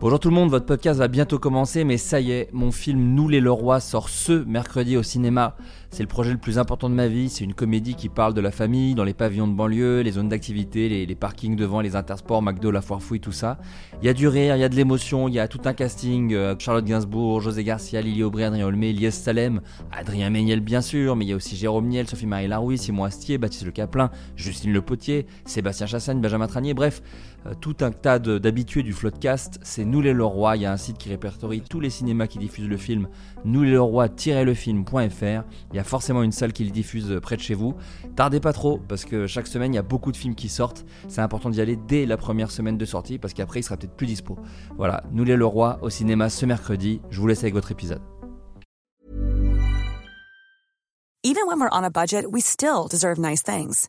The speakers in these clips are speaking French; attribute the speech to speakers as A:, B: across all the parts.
A: Bonjour tout le monde, votre podcast va bientôt commencer, mais ça y est, mon film Nous les Leroy sort ce mercredi au cinéma. C'est le projet le plus important de ma vie, c'est une comédie qui parle de la famille, dans les pavillons de banlieue, les zones d'activité, les, parkings devant, les intersports, McDo, la foire fouille, tout ça. Il y a du rire, il y a de l'émotion, il y a tout un casting, euh, Charlotte Gainsbourg, José Garcia, Lily Aubry, Adrien Olmé, Lies Salem, Adrien Méniel bien sûr, mais il y a aussi Jérôme Niel, Sophie-Marie Larouille, Simon Astier, Baptiste Le Caplin, Justine Le Potier, Sébastien Chassagne, Benjamin Tranier, bref, tout un tas d'habitués du Floodcast. C'est Nous les Leroy. Il y a un site qui répertorie tous les cinémas qui diffusent le film. Nous les Leroy-lefilm.fr. Il y a forcément une salle qui le diffuse euh, près de chez vous. Tardez pas trop parce que chaque semaine il y a beaucoup de films qui sortent. C'est important d'y aller dès la première semaine de sortie parce qu'après il sera peut-être plus dispo. Voilà, Nous les Leroy au cinéma ce mercredi. Je vous laisse avec votre épisode.
B: Even when we're on a budget, we still deserve nice things.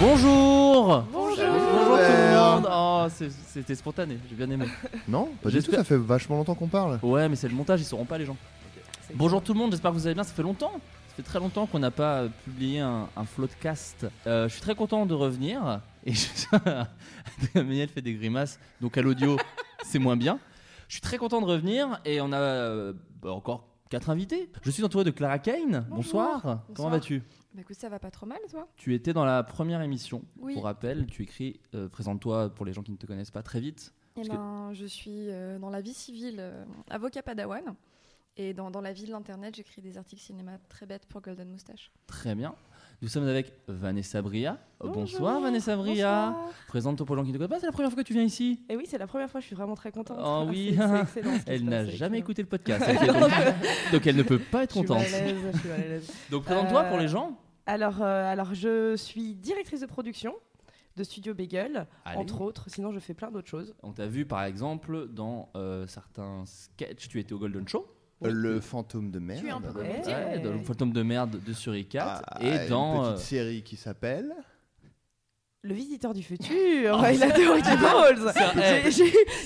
A: Bonjour
C: Bonjour.
A: Bonjour tout le monde Oh, c'est- c'était spontané, j'ai bien aimé.
C: Non, pas du tout,
A: J'espère-
C: ça fait vachement longtemps qu'on parle.
A: Ouais, mais c'est le montage, ils sauront pas les gens. Bonjour tout le monde, j'espère que vous allez bien. Ça fait longtemps. Ça fait très longtemps qu'on n'a pas euh, publié un, un floodcast. Euh, je suis très content de revenir. Et je... Méniel fait des grimaces, donc à l'audio, c'est moins bien. Je suis très content de revenir et on a euh, bah, encore quatre invités. Je suis entouré de Clara Kane. Bonsoir. Comment vas-tu?
D: Bah écoute, ça va pas trop mal, toi?
A: Tu étais dans la première émission.
D: Oui.
A: Pour rappel, tu écris, euh, présente-toi pour les gens qui ne te connaissent pas très vite.
D: Eh
A: que-
D: ben, je suis euh, dans la vie civile euh, avocat padawan. Et dans, dans la vie de l'internet, j'écris des articles cinéma très bêtes pour Golden Moustache.
A: Très bien. Nous sommes avec Vanessa Bria. Oh, bonsoir. Vanessa Bria.
E: Bonsoir.
A: Présente-toi pour les gens qui ne te connaissent pas. C'est la première fois que tu viens ici?
E: Et oui, c'est la première fois, je suis vraiment très contente.
A: Oh oui.
E: C'est-
A: Elle n'a
E: passe,
A: jamais écouté le podcast. elle donc, elle ne peut pas être
E: Je suis mal
A: contente.
E: à l'aise, je suis mal à l'aise.
A: Donc présente-toi
E: Euh,
A: pour les gens.
E: Alors, euh, alors, je suis directrice de production de Studio Bagel,
A: Allez.
E: entre autres. Sinon, je fais plein d'autres choses.
A: On t'a vu par exemple dans euh, certains sketchs. Tu étais au Golden Show.
C: Le fantôme de merde.
D: Tu es un peu
E: Ouais.
D: comédien.
A: Ouais, dans le fantôme de merde de Suricat.
C: Ah,
A: et
C: une
A: dans.
C: petite
A: euh,
C: série qui s'appelle.
E: Le visiteur du futur,
A: Oh,
E: et la théorie des balls.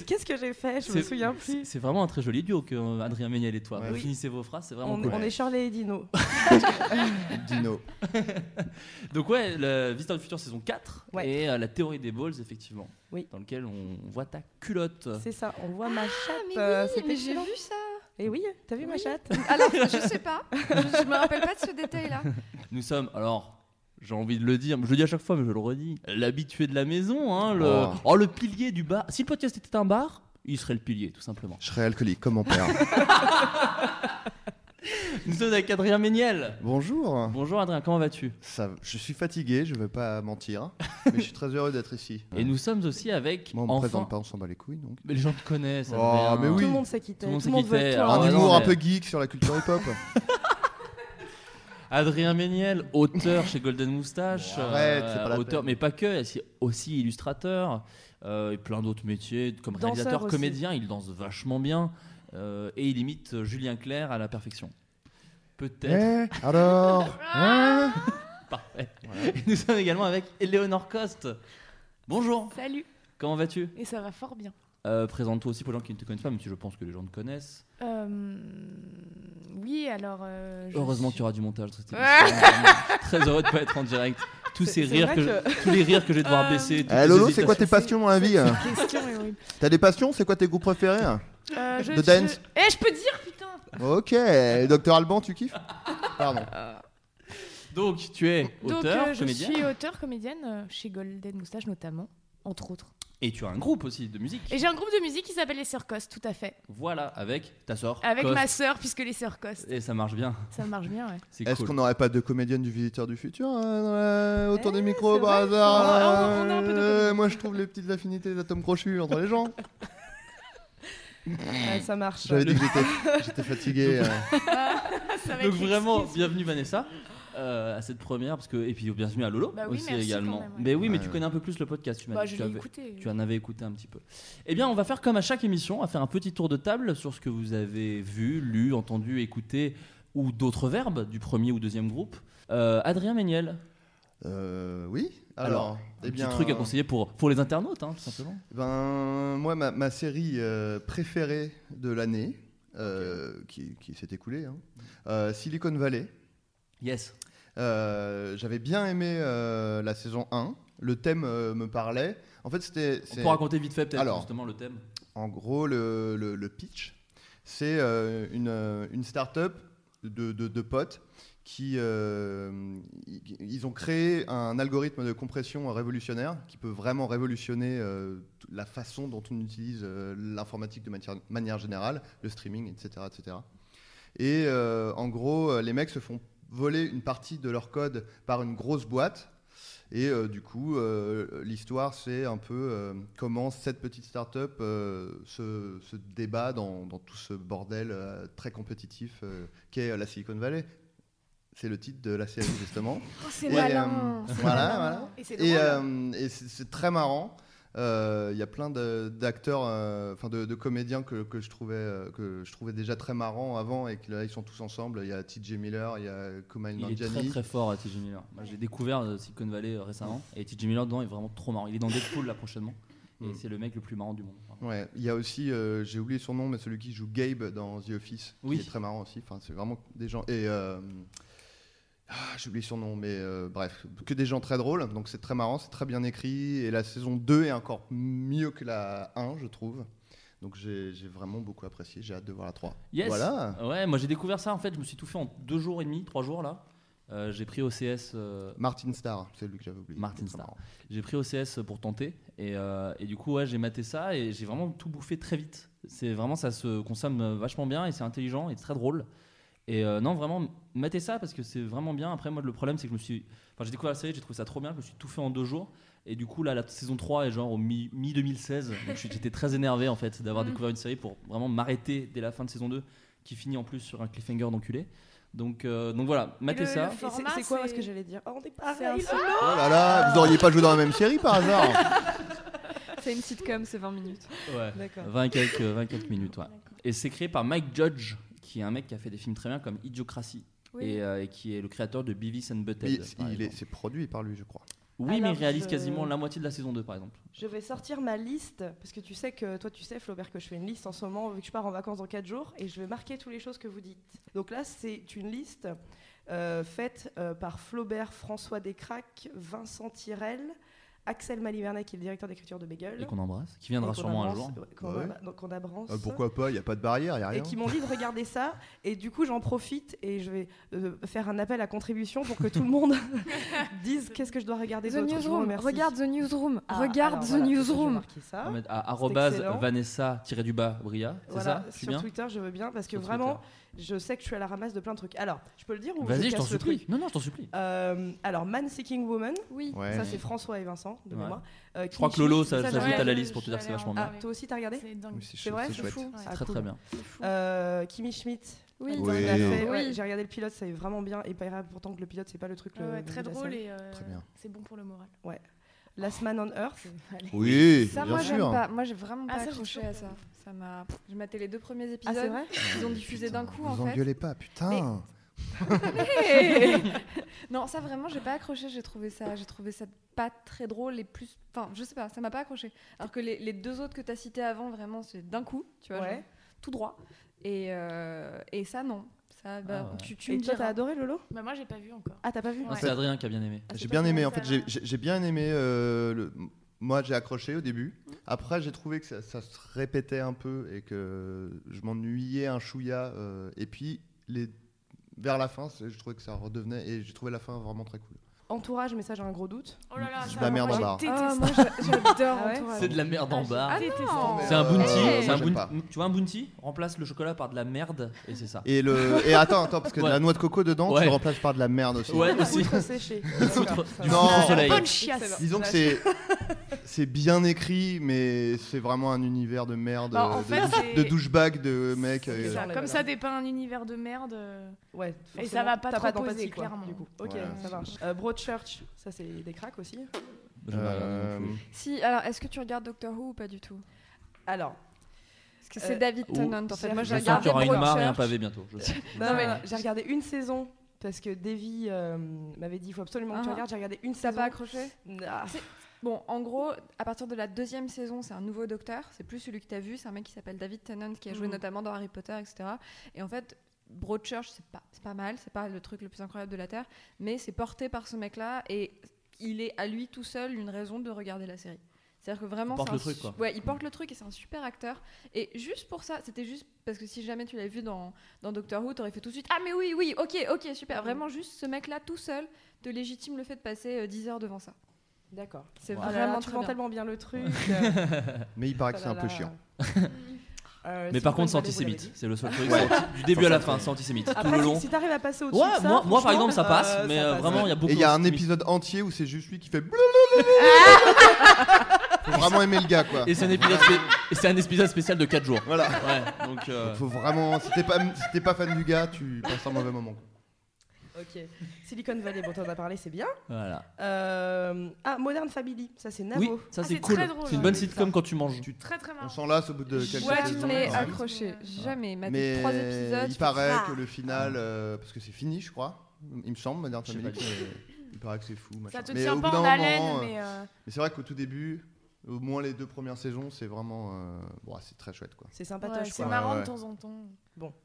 E: Qu'est-ce que j'ai fait? Je me souviens plus.
A: C'est vraiment un très joli duo que euh, Adrien Méniel et toi.
C: Ouais.
A: Vous
E: Oui.
A: finissez vos phrases, c'est vraiment
E: On,
A: cool.
E: on est Shirley et Dino.
C: Dino.
A: Donc ouais, le Visiteur du futur saison 4
E: Ouais.
A: et euh, la théorie des balls effectivement.
E: Oui.
A: Dans lequel on voit ta culotte.
E: C'est ça, on voit ma chatte.
D: Ah, mais
E: euh,
D: oui,
E: c'est
D: mais j'ai vu ça
E: Et oui, t'as vu ma chatte?
D: Alors, je sais pas. Je, je me rappelle pas de ce détail-là.
A: Nous sommes alors j'ai envie de le dire, je le dis à chaque fois mais je le redis, l'habitué de la maison hein, le
C: Oh.
A: oh, le pilier du bar. Si le podcast était un bar, il serait le pilier tout simplement.
C: Je serais alcoolique comme mon père.
A: Nous sommes avec Adrien Méniel.
C: Bonjour.
A: Bonjour Adrien, comment vas-tu?
C: Ça, je suis fatigué, je vais pas mentir, mais je suis très heureux d'être ici.
A: Et nous sommes aussi avec
C: Moi, on me
A: enfin
C: présente pas, on s'en bat les couilles donc.
A: Mais les gens te connaissent.
C: Oh,
A: Adrien.
C: mais oui.
E: Tout le monde sait qui t'es.
A: Tout le monde
E: Tout monde
A: qui
E: veut
A: t'es,
E: de toi.
A: alors,
C: un
A: ouais,
C: humour un peu geek sur la culture hip-hop.
A: Adrien Méniel, auteur chez Golden Moustache,
C: Bon, arrête, c'est pas la
A: auteur,
C: peine.
A: mais pas que, aussi- aussi illustrateur, euh, et plein d'autres métiers, comme
E: Danseur
A: réalisateur,
E: aussi.
A: comédien, il danse vachement bien, euh, et il imite euh, Julien Clerc à la perfection. Peut-être.
C: Eh, alors hein
A: Parfait. Et nous sommes également avec Eleonore Coste. Bonjour,
F: Salut.
A: comment vas-tu?
F: Et ça va fort bien.
A: Euh, Présente-toi aussi pour les gens qui ne te connaissent pas, même si je pense que les gens te connaissent.
F: Euh, oui, alors. euh, je
A: Heureusement
F: suis-
A: qu'il y aura du montage. cette
F: Ah
A: émission. Je suis Très heureux de pas être en direct. Tous ces rires que,
E: que-
A: tous les rires que je vais devoir baisser.
C: Eh Lolo, c'est quoi tes passions dans la vie hein? T'as des passions? C'est quoi tes groupes préférés?
F: Euh, je,
C: De
F: je-
C: dance.
F: Eh, je peux dire, putain
C: Ok, Docteur Alban, tu kiffes Pardon.
A: Donc, tu es
F: Donc,
A: auteur,
F: euh, je
A: comédien,
F: suis auteur, comédienne, euh, chez Golden Moustache notamment, entre autres.
A: et tu as un groupe aussi de musique.
F: Et j'ai un groupe de musique qui s'appelle Les Sœurs Coste, tout à fait.
A: Voilà, avec ta sœur.
F: Avec
A: Coste.
F: ma sœur, puisque les Sœurs Coste.
A: Et ça marche bien,
F: Ça marche bien, ouais.
A: c'est
C: Est-ce
A: cool.
C: qu'on n'aurait pas deux comédiennes du Visiteur du Futur la- autour
E: Eh,
C: des micros par hasard
E: on a- on a un peu de
C: Euh,
E: comédienne.
C: Moi je trouve les petites affinités d'atomes crochus entre les gens.
E: Ouais, ça marche.
C: J'avais dit que j'étais- j'étais fatigué. euh.
A: Donc
F: être
A: vraiment,
F: l'excuse.
A: bienvenue Vanessa. euh, à cette première parce que et puis bienvenue à Lolo
F: Bah oui,
A: aussi
F: merci
A: également.
F: quand même, ouais.
A: Mais oui, mais
C: Ouais.
A: tu connais un peu plus le podcast. Tu m'as
F: Bah,
A: dit
F: je
A: que tu
F: l'ai
A: avais-
F: écouté.
A: Tu en avais écouté un petit peu. Eh bien, on va faire comme à chaque émission, on va faire un petit tour de table sur ce que vous avez vu, lu, entendu, écouté, ou d'autres verbes du premier ou deuxième groupe. Euh, Adrien Méniel,
C: Euh, oui.
A: alors, un
C: eh
A: petit
C: bien,
A: truc à conseiller pour, pour les internautes, hein, tout simplement.
C: Ben, moi, ma, ma série euh, préférée de l'année, euh, qui, qui s'est écoulée, hein, Silicon Valley.
A: Yes.
C: J'avais bien aimé la saison 1. Le thème me parlait. En fait, c'était.
A: On peut raconter vite fait peut-être justement le thème.
C: En gros, le, le- le pitch, c'est une, une start-up de, de- de potes euh, ils- ont créé un algorithme de compression révolutionnaire qui peut vraiment révolutionner euh, la façon dont on utilise euh, l'informatique de manière générale, le streaming, etc. etc. Et en gros, les mecs se font voler une partie de leur code par une grosse boîte. Et du coup, l'histoire, c'est un peu comment cette petite start-up se, débat dans, tout ce bordel très compétitif qu'est la Silicon Valley. C'est le titre de la série, justement.
D: Oh, c'est
C: Et,
D: malin.
C: euh, voilà, voilà.
F: Et c'est
C: euh, et c'est c'est très marrant. Euh, Il y a plein d'acteurs, euh, enfin de, de comédiens que, que je trouvais, euh, que je trouvais déjà très marrants avant et que là ils sont tous ensemble. Il y a TJ Miller, il y a Kumail
A: Il est très
C: Nanjiani.
A: très fort, TJ Miller. Moi, j'ai découvert euh, Silicon Valley euh, récemment et TJ Miller dedans est vraiment trop marrant. Il est dans Deadpool là prochainement et
C: Mm.
A: c'est le mec le plus marrant du monde.
C: Ouais, il y a aussi, euh, j'ai oublié son nom, mais celui qui joue Gabe dans The Office,
A: Oui.
C: qui est très marrant aussi. Enfin, c'est vraiment des gens. Et euh, ah, j'ai oublié son nom, mais euh, bref, que des gens très drôles. Donc c'est très marrant, c'est très bien écrit. Et la saison 2 est encore mieux que la 1, je trouve. Donc j'ai vraiment beaucoup apprécié. J'ai hâte de voir la 3.
A: Yes.
C: Voilà.
A: Ouais, moi j'ai découvert ça en fait. Je me suis tout fait en deux jours et demi, trois jours là. Euh, j'ai pris OCS. euh,
C: Martin Starr, c'est lui que j'avais oublié.
A: Martin Starr. J'ai pris OCS pour tenter et, euh, et du coup ouais j'ai maté ça et j'ai vraiment tout bouffé très vite. C'est vraiment ça se consomme vachement bien et c'est intelligent et très drôle. Et euh, non vraiment matez ça parce que c'est vraiment bien. Après moi le problème c'est que je me suis, enfin j'ai découvert la série, j'ai trouvé ça trop bien, je me suis tout fait en deux jours. Et du coup là la saison 3 est genre au mi, 2016 donc j'étais très énervé en fait d'avoir
F: Mm.
A: découvert une série pour vraiment m'arrêter dès la fin de saison 2 qui finit en plus sur un cliffhanger d'enculé. Donc, euh, donc voilà, matez
F: le-
A: ça.
E: c'est- quoi ce que j'allais dire Oh, on est
D: un
E: pareil.
D: solo.
C: Oh là là, vous auriez pas joué dans la même série par hasard
D: C'est une sitcom, c'est 20 minutes.
A: Ouais.
E: D'accord.
A: 20 et quelques, 20 et quelques minutes, ouais. Et c'est créé par Mike Judge, qui est un mec qui a fait des films très bien comme Idiocratie.
D: Oui.
A: Et, euh, et qui est le créateur de Beavis and Butthead.
C: C'est produit par lui, je crois.
A: Oui, mais il réalise
E: je-
A: quasiment la moitié de la saison 2, par exemple.
E: Je vais sortir ma liste, parce que tu sais que toi tu sais Flaubert que je fais une liste en ce moment vu que je pars en vacances dans 4 jours et je vais marquer toutes les choses que vous dites. Donc là c'est une liste euh, faite euh, par Flaubert, François Descraques, Vincent Tirel, Axel Malivernet qui est le directeur d'écriture de Bagel.
A: Et qu'on embrasse. Qui viendra
E: Et
A: sûrement un jour.
E: ouais, qu'on
C: Ouais.
E: ab- donc qu'on abrance.
C: Euh, pourquoi pas Il n'y a pas de barrière, il n'y a
E: et
C: rien.
E: qui m'ont dit de regarder ça. Et du coup, j'en profite et je vais euh, faire un appel à contribution pour que tout le monde dise qu'est-ce que je dois regarder
D: The Newsroom, regarde The Newsroom,
E: Ah,
D: regarde The
E: voilà,
D: Newsroom.
A: On à
E: excellent.
A: Vanessa-du-bas Bria, c'est
E: Voilà,
A: ça
E: sur
A: bien
E: Twitter, je veux bien parce que
A: Sur
E: vraiment,
A: Twitter.
E: Je sais que je suis à la ramasse de plein de trucs. Alors, je peux le dire ou
A: Vas-y, je t'en supplie. Non, non, je t'en supplie.
E: Euh, alors, Man Seeking Woman,
D: Oui.
C: Ouais.
E: ça c'est François et Vincent de
A: Ouais.
E: mémoire. Euh,
A: Je crois que Lolo, ça
E: ça,
A: s'ajoute
E: j'aurais-
A: à la liste pour te dire que c'est vachement
F: en-
A: bien.
E: Ah, toi aussi t'as regardé
F: C'est dingue.
C: C'est
E: C'est
C: chou-
E: vrai
C: c'est
E: C'est
D: fou.
F: Ouais.
E: Ah,
A: Très
E: cool.
A: très bien.
F: C'est.
E: Euh, Kimi Schmidt,
D: Oui.
E: Ouais, j'ai regardé le pilote, c'est vraiment bien. Et pas pourtant que le pilote c'est pas le truc
F: Ouais,
E: le,
F: ouais, très drôle et euh,
C: Très bien.
F: c'est bon pour le moral.
E: Last Man on Earth.
C: Oui,
D: Ça,
C: bien
D: moi, j'aime
C: sûr.
D: pas. Moi, j'ai vraiment
F: Ah,
D: pas accroché à ça. Ça m'a. J'ai maté les deux premiers
E: Ah,
D: épisodes.
E: c'est vrai
D: Ils ont diffusé d'un coup,
C: Vous
D: en fait.
C: engueulez pas, putain.
D: non, ça vraiment, j'ai pas accroché. J'ai trouvé ça, j'ai trouvé ça pas très drôle et plus. Enfin, je sais pas, ça m'a pas accroché. Alors que les, les deux autres que t'as cités avant, vraiment, c'est d'un coup, tu vois,
E: Ouais.
D: genre, tout droit. Et, euh, et ça, non. Ça, bah,
A: Ah ouais.
D: tu, tu
E: Et t'as adoré Lolo?
F: Bah, moi, j'ai pas vu encore.
E: Ah t'as pas vu?
A: Non,
F: Ouais.
A: C'est Adrien qui a bien aimé.
E: Ah, c'est
C: J'ai bien aimé, en fait, j'ai-
F: va.
C: j'ai j'ai bien aimé. euh, le- Moi, j'ai accroché au début. Après, j'ai trouvé que ça, ça se répétait un peu et que je m'ennuyais un chouïa. euh, et puis, les... vers la fin, c'est- je trouvais que ça redevenait. Et j'ai trouvé la fin vraiment très cool.
E: Entourage, mais ça j'ai un gros doute.
F: Oh là là,
C: C'est de la merde en barre.
D: Ah, moi j'a- j'adore
E: Ah
D: Entourage.
A: C'est de la merde en barre.
D: Ah
A: C'est un
C: euh,
A: bounty. C'est un. Tu vois un bounty Remplace le chocolat par de la merde et c'est ça.
C: Et, le... et attends, attends, parce que de la noix de coco dedans,
A: Ouais.
C: tu le remplaces par de la merde aussi.
A: Ouais, aussi.
E: poutre séchée.
A: foutre- du.
C: Non.
A: foutre au soleil.
F: Bonne chiasse.
C: Disons que c'est c'est bien écrit, mais c'est vraiment un univers de merde,
F: Bah, en
C: euh, de,
F: fait,
C: douche-
F: c'est-
C: de douchebag, de mecs.
E: C'est
C: euh,
F: ça,
E: Genre,
F: Comme ça dépeint un univers de merde. euh,
E: Ouais,
F: Et ça va pas
E: t'as
F: trop poser,
E: quoi,
F: clairement.
E: Du coup. Ok,
C: Ouais.
E: ça marche. Euh, Broadchurch, ça c'est des cracks aussi.
C: Euh.
D: Si, alors est-ce que tu regardes Doctor Who ou pas du tout?
E: Alors,
D: Parce que c'est
E: Euh,
D: David Tennant en fait. Moi
E: Je
D: j'ai
A: Je sens qu'il y
D: regardé
A: aura une mare et un
D: Broadchurch.
A: pavé bientôt. je sais.
E: non,
D: mais-
E: j'ai regardé une saison parce que Davy euh, m'avait dit il faut absolument que tu
D: Ah.
E: regardes. J'ai regardé une
D: T'as
E: saison.
D: pas accroché?
E: Ah,
D: Bon, en gros, à partir de la deuxième saison, c'est un nouveau docteur. C'est plus celui que tu as vu. C'est un mec qui s'appelle David Tennant qui a joué
E: Mhm.
D: notamment dans Harry Potter, etc. Et en fait, Broadchurch, c'est pas, pas mal. C'est pas le truc le plus incroyable de la Terre. Mais c'est porté par ce mec-là. Et il est à lui tout seul une raison de regarder la série. C'est-à-dire que vraiment.
A: Il porte le truc, quoi.
D: Ouais, il porte le truc et c'est un super acteur. Et juste pour ça, c'était juste parce que si jamais tu l'avais vu dans, dans Doctor Who, t'aurais fait tout de suite Ah, mais oui, oui, ok, ok, super. Vraiment, juste ce mec-là tout seul te légitime le fait de passer euh, 10 heures devant ça.
E: D'accord.
D: C'est
E: Ah
D: vraiment
E: tu
D: très
E: vends
D: bien.
E: tellement bien le truc.
C: Mais il paraît que
E: Oh
C: c'est un peu chiant.
E: Euh,
A: Mais par contre, c'est antisémite. C'est le seul truc. Du début à la fin, c'est antisémite. Tout
E: Après,
A: le
E: si-
A: long.
E: si t'arrives à passer au-dessus
A: Ouais,
E: de ça,
A: moi, moi par exemple ça passe,
E: euh,
A: mais
E: ça
A: euh,
E: passe.
A: vraiment il y a beaucoup
C: Et il y a un épisode entier où c'est juste lui qui fait. Faut vraiment aimer le gars, quoi.
A: Et c'est un épisode, spé- et c'est un épisode spécial de 4 jours.
C: Voilà.
A: Ouais, donc euh,
C: Faut vraiment. Si t'es pas, si t'es pas fan du gars, tu passes un mauvais moment.
E: Ok. Silicon Valley, bon, t'en as parlé, c'est bien.
A: voilà.
E: Euh, Ah, Modern Family, ça c'est Navo.
A: Oui, ça
F: Ah,
A: c'est
F: c'est
A: cool.
F: très drôle,
A: C'est une bonne
F: ouais.
A: sitcom quand tu manges.
C: Tu-
F: Très très
C: On
F: marrant.
C: s'en lasse au bout de quelques
F: Ouais,
C: saisons.
D: Jamais
C: Ouais.
D: accroché, jamais. Maté
C: Mais
D: trois épisodes.
C: il paraît
D: fais,
C: que le final, euh, parce que c'est fini, je crois. Il me semble, Modern
A: Je sais
C: Family.
A: pas du
C: mais Il paraît que c'est fou. machin.
F: Ça te
C: mais
F: tient pas en
C: d'un
F: haleine,
C: euh,
F: mais. euh,
C: mais c'est vrai qu'au tout début, au moins les deux premières saisons, c'est vraiment, euh, bon, c'est très chouette, quoi.
E: C'est
F: ouais,
E: sympatoche,
F: c'est
E: quoi.
F: marrant
C: Ouais,
F: de temps en temps.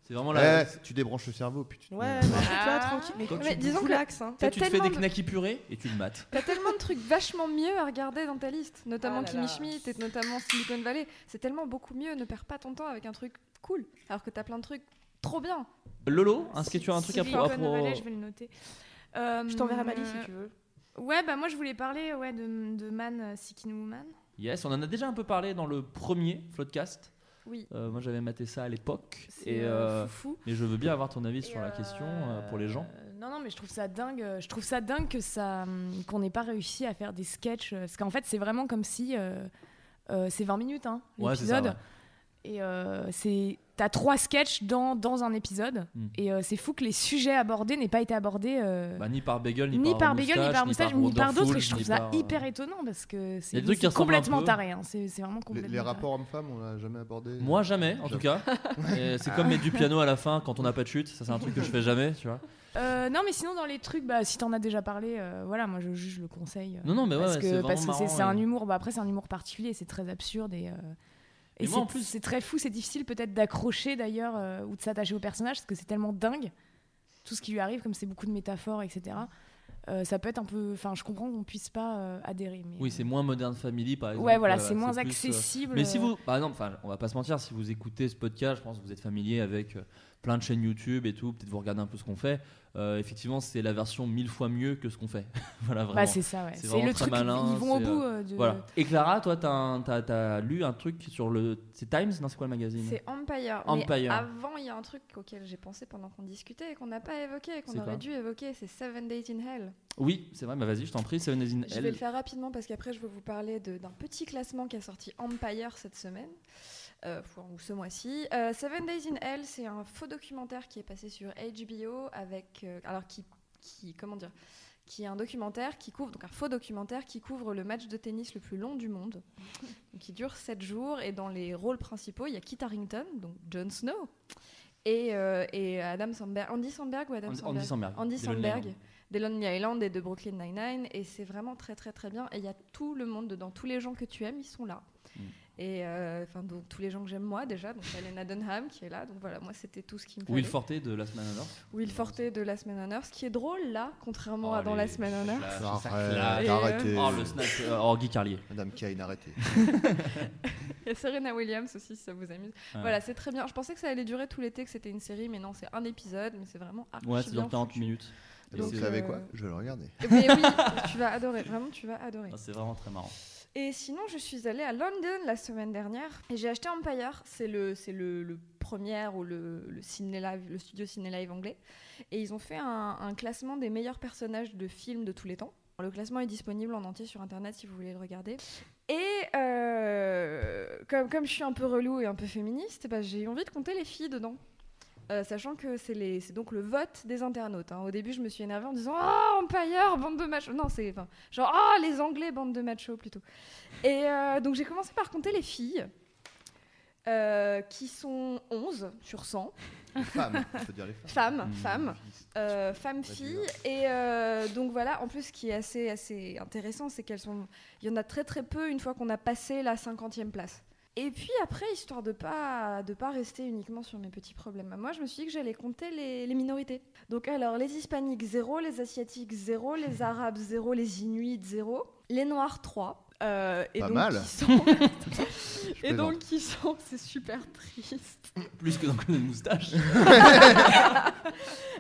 A: C'est vraiment la.
C: Eh, tu débranches le cerveau, puis tu te
E: Ouais, non, vois,
F: Ah.
E: tranquille. Mais, disons que l'axe, hein.
A: Tu te fais des
D: de-
A: knackis purés et tu le mates.
D: T'as tellement de trucs vachement mieux à regarder dans ta liste, notamment
E: Ah là
D: Kimi
E: là.
D: Schmidt et notamment Silicon Valley. C'est tellement beaucoup mieux, ne perds pas ton temps avec un truc cool, alors que t'as plein de trucs trop bien.
A: Lolo, est-ce que tu as un truc à
F: Silicon
A: propos
F: Valley, je vais le noter. Euh,
E: Je t'enverrai ma liste si tu veux.
F: Ouais, bah moi je voulais parler ouais, de, de Man euh, Seeking Woman.
A: Yes, on en a déjà un peu parlé dans le premier Floodcast.
D: Oui.
A: Euh, moi j'avais maté ça à l'époque.
F: C'est
A: Et,
F: euh,
A: euh,
F: foufou.
A: et je veux bien avoir ton avis
F: Et,
A: sur la
F: euh,
A: question pour les gens.
F: Non, non, mais je trouve ça dingue. Je trouve ça dingue que ça, hum, qu'on n'ait pas réussi à faire des sketchs. Parce qu'en fait, c'est vraiment comme si c'est 20 minutes, hein, l'épisode.
A: ouais.
F: Et c'est, t'as trois sketchs dans, dans un épisode.
A: Hmm.
F: Et euh, c'est fou que les sujets abordés n'aient pas été abordés. euh,
A: Bah, ni par Bagel, ni,
F: ni
A: par,
F: par Bagel, ni par Moustache, ni par d'autres. Et je trouve ça
A: par, euh,
F: hyper étonnant parce que c'est, complètement taré. hein. C'est, vraiment
C: Les,
F: complètement
C: les
F: taré.
C: rapports hommes-femmes, on l'a jamais abordé.
A: Moi jamais, en tout cas. C'est comme mettre du piano à la fin quand on n'a pas de chute. Ça c'est un truc que je fais jamais, tu vois.
F: Euh, non, mais sinon, dans les trucs, bah, si t'en as déjà parlé, euh, voilà, moi je juge le conseil. euh,
A: Non non mais ouais,
F: parce que
A: c'est
F: un humour bah après c'est un humour particulier c'est très absurde et, euh, et
A: Et moi,
F: c'est,
A: en plus-
F: c'est très fou c'est difficile peut-être d'accrocher d'ailleurs euh, ou de s'attacher au personnage parce que c'est tellement dingue tout ce qui lui arrive comme c'est beaucoup de métaphores etc Euh, ça peut être un peu enfin je comprends qu'on puisse pas euh, adhérer mais
A: Oui, c'est moins Modern Family par exemple.
F: ouais voilà c'est moins
A: plus,
F: accessible
A: Mais si vous, par exemple, on va pas se mentir, si vous écoutez ce podcast, je pense que vous êtes familier avec plein de chaînes YouTube et tout, peut-être vous regardez un peu ce qu'on fait. euh, effectivement, c'est la version mille fois mieux que ce qu'on fait. voilà, vraiment.
F: bah, c'est ça ouais
A: C'est vraiment
F: le
A: très
F: truc
A: malin,
F: ils vont au
A: c'est,
F: bout euh, de
A: Voilà. Et Clara, toi, t'as, un- t'as- t'as lu un truc sur le. C'est Times Non, c'est quoi le magazine?
D: C'est Empire.
A: Empire.
D: Mais avant, il y a un truc auquel j'ai pensé pendant qu'on discutait et qu'on n'a pas évoqué, qu'on aurait dû évoquer, c'est Seven Days in Hell.
A: Oui, c'est vrai, bah vas-y, je t'en prie, Seven Days in
D: Je vais le
A: Hell.
D: faire rapidement parce qu'après, je veux vous parler de- d'un petit classement qui a sorti Empire cette semaine, euh, ou ce mois-ci. Euh, Seven Days in Hell, c'est un faux documentaire qui est passé sur HBO avec. euh, alors, qui, qui. Comment dire qui est un documentaire qui couvre, donc un faux documentaire qui couvre le match de tennis le plus long du monde, donc qui dure 7 jours, et dans les rôles principaux, il y a Kit Harington, donc Jon Snow, et, euh, et Adam Sandberg, Andy Sandberg ou Adam
A: Andy-
D: Sandberg
A: Andy Island.
D: des Lonely Island et de Brooklyn Nine-Nine et c'est vraiment très très très bien et il y a tout le monde dedans tous les gens que tu aimes ils sont là
A: Mm.
D: Et euh, donc tous les gens que j'aime moi déjà donc il y a Lena Dunham qui est là donc voilà moi c'était tout ce qui me fallait
A: Will Forte de Last Man on Earth.
D: Will Forte de La Semaine on Earth ce qui est drôle là contrairement à
A: Oh,
D: dans
A: les
D: La Semaine. Et, euh,
C: arrêtez.
A: Oh, le snap. euh, Oh, Guy Carlier.
C: Madame Kane, arrêtez.
D: il y a Serena Williams aussi si ça vous amuse
A: Ouais.
D: voilà c'est très bien je pensais que ça allait durer tout l'été que c'était une série mais non c'est un épisode mais c'est vraiment archi
A: Ouais, c'est
D: bien
A: dans 40
D: foutu.
A: minutes.
C: Et vous
D: Donc,
C: savez
D: euh,
C: quoi? Je vais le regarder.
D: Mais oui, tu vas adorer, vraiment, tu vas adorer.
A: Ah, C'est vraiment très marrant.
D: Et sinon, je suis allée à London la semaine dernière et j'ai acheté Empire. C'est le, c'est le, le premier ou le, studio ciné live anglais. Et ils ont fait un, classement des meilleurs personnages de films de tous les temps. Le classement est disponible en entier sur internet si vous voulez le regarder. Et euh, comme, comme je suis un peu relou et un peu féministe, bah, j'ai envie de compter les filles dedans. Euh, sachant que c'est donc le vote des internautes. hein. Au début, je me suis énervée en disant Ah, Empire, bande de machos. Non, c'est enfin, genre Ah, les Anglais, bande de machos plutôt. Et euh, donc, j'ai commencé par compter les filles, euh, qui sont 11 sur 100.
C: Femmes, dire les femmes.
D: Femmes,
A: Mmh.
D: femmes, femmes, filles. Et donc voilà, en plus, ce qui est assez, assez intéressant, c'est qu'elles sont. Il y en a très très peu une fois qu'on a passé la 50e place. Et puis après, histoire de pas de pas rester uniquement sur mes petits problèmes, moi je me suis dit que j'allais compter les, les minorités. Donc alors les hispaniques 0, les asiatiques 0, les arabes 0, les inuits 0, les noirs 3. euh, et
C: Pas
D: donc,
C: mal.
D: qui sont- et donc qui sont, c'est super triste.
A: Plus que dans une moustache.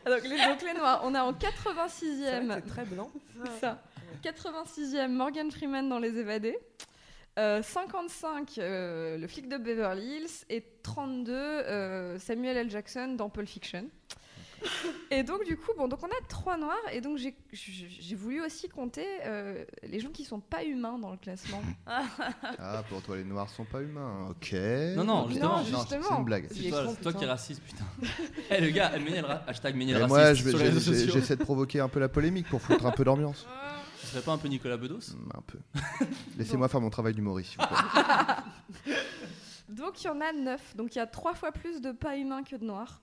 D: Donc les, donc les noirs, on a en
E: C'est vrai
D: 86e
E: que c'est très blanc.
D: C'est ça. 86e, Morgan Freeman dans Les Évadés. Euh, 55, euh, le flic de Beverly Hills. Et 32, euh, Samuel L. Jackson dans Pulp Fiction. Et donc, du coup, bon, donc on a trois noirs. Et donc, j'ai- voulu aussi compter euh, les gens qui sont pas humains dans le classement.
C: Ah, pour toi, les noirs sont pas humains. Ok.
A: Non, non, justement.
D: Non,
C: c'est-
D: justement.
C: une blague.
A: C'est
E: est
A: toi, qui es raciste, putain. Eh le gars, hashtag Ménel
C: Et
A: raciste
C: moi, j'essaie de provoquer un peu la polémique pour foutre un peu d'ambiance.
A: Tu serais pas un peu Nicolas Bedos?
C: Un peu. Laissez-moi faire mon travail d'humoriste.
D: Donc il y en a 9. Donc il y a trois fois plus de pas humains que de noirs.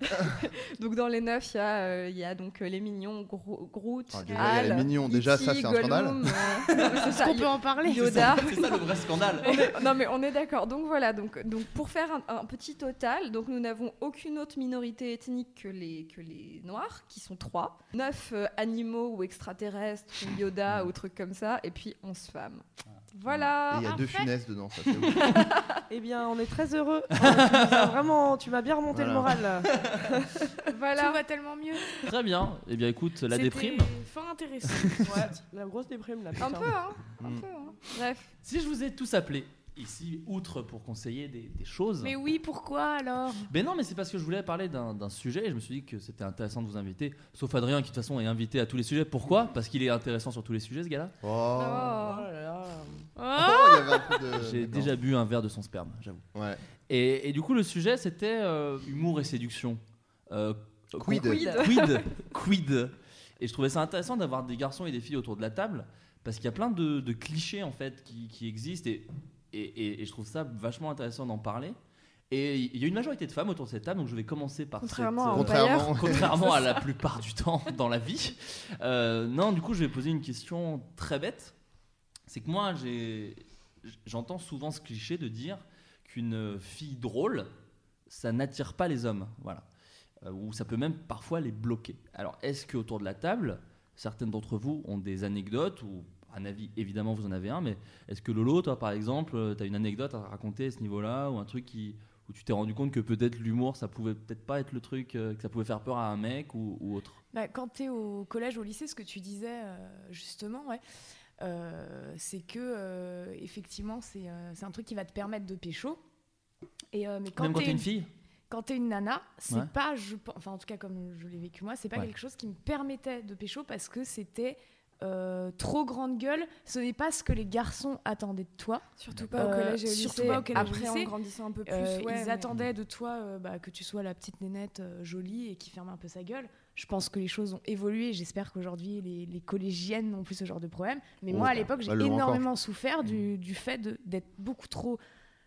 D: donc dans les 9, il y a, euh, il y a donc euh, les mignons, Gro- Groot,
C: Ah, déjà, il y a les mignons. Déjà, ça, c'est un scandale.
D: Gollum, euh, non, mais c'est ça,
F: Est-ce qu'on peut en parler
D: Yoda.
A: C'est ça le vrai scandale.
D: On est- non mais on est d'accord. Donc voilà, donc, donc pour faire un, un petit total, donc nous n'avons aucune autre minorité ethnique que les, que les noirs, qui sont trois. Neuf euh, animaux ou extraterrestres, ou Yoda ou trucs comme ça, et puis 11 femmes.
C: Et
D: Voilà.
C: il y a
F: en
C: deux
F: fait-
C: funestes dedans. Ça, c'est.
E: Eh bien, on est très heureux. Oh, tu as vraiment, tu m'as bien remonté le moral. là.
D: Voilà.
F: Tout va tellement mieux.
A: Très bien. Eh bien écoute, la déprime.
F: fort intéressant.
E: Ouais, la grosse déprime là.
D: Un peu, hein. Un
C: Mm.
D: peu, hein. Bref.
A: Si je vous ai tous appelés ici, outre pour conseiller des, des choses.
F: Mais oui, pourquoi alors?
A: Ben non, mais c'est parce que je voulais parler d'un d'un sujet et je me suis dit que c'était intéressant de vous inviter. Sauf Adrien qui de toute façon est invité à tous les sujets. Pourquoi? Parce qu'il est intéressant sur tous les sujets ce gars-là.
C: Oh.
E: Oh
C: de.
A: J'ai déjà bu un verre de son sperme, j'avoue.
C: Ouais.
A: Et, et du coup, le sujet c'était euh, humour et séduction. Euh,
C: Quid.
A: Quid. Quid. Quid. Et je trouvais ça intéressant d'avoir des garçons et des filles autour de la table parce qu'il y a plein de, de clichés en fait qui, qui existent et, et, et- et je trouve ça vachement intéressant d'en parler. Et il y a une majorité de femmes autour de cette table, donc je vais commencer par
D: Contrairement
A: cette,
D: à
A: euh,
C: Contrairement.
A: contrairement à la plupart du temps dans la vie. Euh, non, du coup, je vais poser une question très bête. C'est que moi, j'ai, j'entends souvent ce cliché de dire qu'une fille drôle, ça n'attire pas les hommes. Voilà. Euh, ou ça peut même parfois les bloquer. Alors, est-ce qu'autour de la table, certaines d'entre vous ont des anecdotes ou un avis, évidemment, vous en avez un, mais est-ce que Lolo, toi, par exemple, tu as une anecdote à raconter à ce niveau-là ou un truc où tu t'es rendu compte que peut-être l'humour, ça pouvait peut-être pas être le truc, euh, que ça pouvait faire peur à un mec ou, autre?
F: Bah, quand tu es au collège, au lycée, ce que tu disais euh, justement, ouais, euh, c'est que euh, effectivement, c'est euh, c'est un truc qui va te permettre de pécho. Et, euh, mais quand
A: Même quand
F: t'es
A: une fille
F: quand t'es une nana, c'est
A: Ouais.
F: pas, je, enfin en tout cas comme je l'ai vécu moi, c'est pas
A: Ouais.
F: quelque chose qui me permettait de pécho parce que c'était euh, trop grande gueule. Ce n'est pas ce que les garçons attendaient de toi.
D: Surtout pas au collège et au
F: surtout
D: lycée.
F: pas au collège et au
D: Après, en grandissant un peu plus,
F: Euh,
D: ouais,
F: ils
D: mais-
F: attendaient de toi euh, bah, que tu sois la petite nénette euh, jolie et qui ferme un peu sa gueule. Je pense que les choses ont évolué. J'espère qu'aujourd'hui les, les collégiennes n'ont plus ce genre de problème. Mais
C: Oh,
F: moi à l'époque j'ai énormément souffert du, du fait d'être beaucoup trop,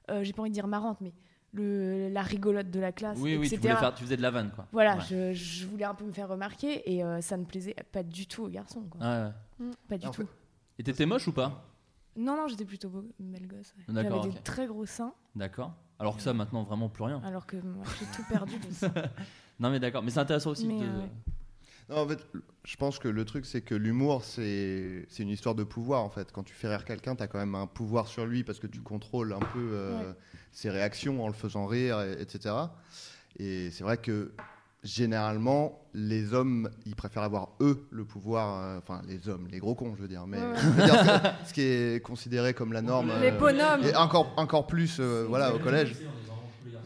F: euh, j'ai pas envie de dire marrante, mais le, la rigolote de la classe,
A: Oui, oui, tu,
F: etc.
A: voulais faire, tu faisais de la vanne, quoi.
F: Voilà,
A: Ouais.
F: je, je voulais un peu me faire remarquer et euh, ça ne plaisait pas du tout aux garçons. Quoi.
A: Ouais, ouais.
F: Pas du
C: En
F: tout.
C: fait-
A: Et t'étais moche ou pas?
F: Non, non, j'étais plutôt beau, belle gosse. ouais. J'avais des très gros seins,
A: D'accord. Alors que ça, maintenant, vraiment plus rien.
F: alors que moi, j'ai tout perdu de ça.
A: Non, mais d'accord. Mais c'est intéressant aussi
F: Mais,
A: de.
F: euh, ouais.
C: Non, en fait, je pense que le truc, c'est que l'humour, c'est c'est une histoire de pouvoir, en fait. Quand tu fais rire quelqu'un, tu as quand même un pouvoir sur lui parce que tu contrôles un peu euh,
F: Ouais.
C: ses réactions en le faisant rire, et- etc. Et c'est vrai que généralement, les hommes, ils préfèrent avoir eux le pouvoir, euh, enfin les hommes, les gros cons, je veux dire, mais
D: Ouais, ouais.
C: je veux dire, ce qui est considéré comme la norme.
D: Les
C: euh,
D: bonhommes.
C: et encore, encore plus euh, voilà, au collège.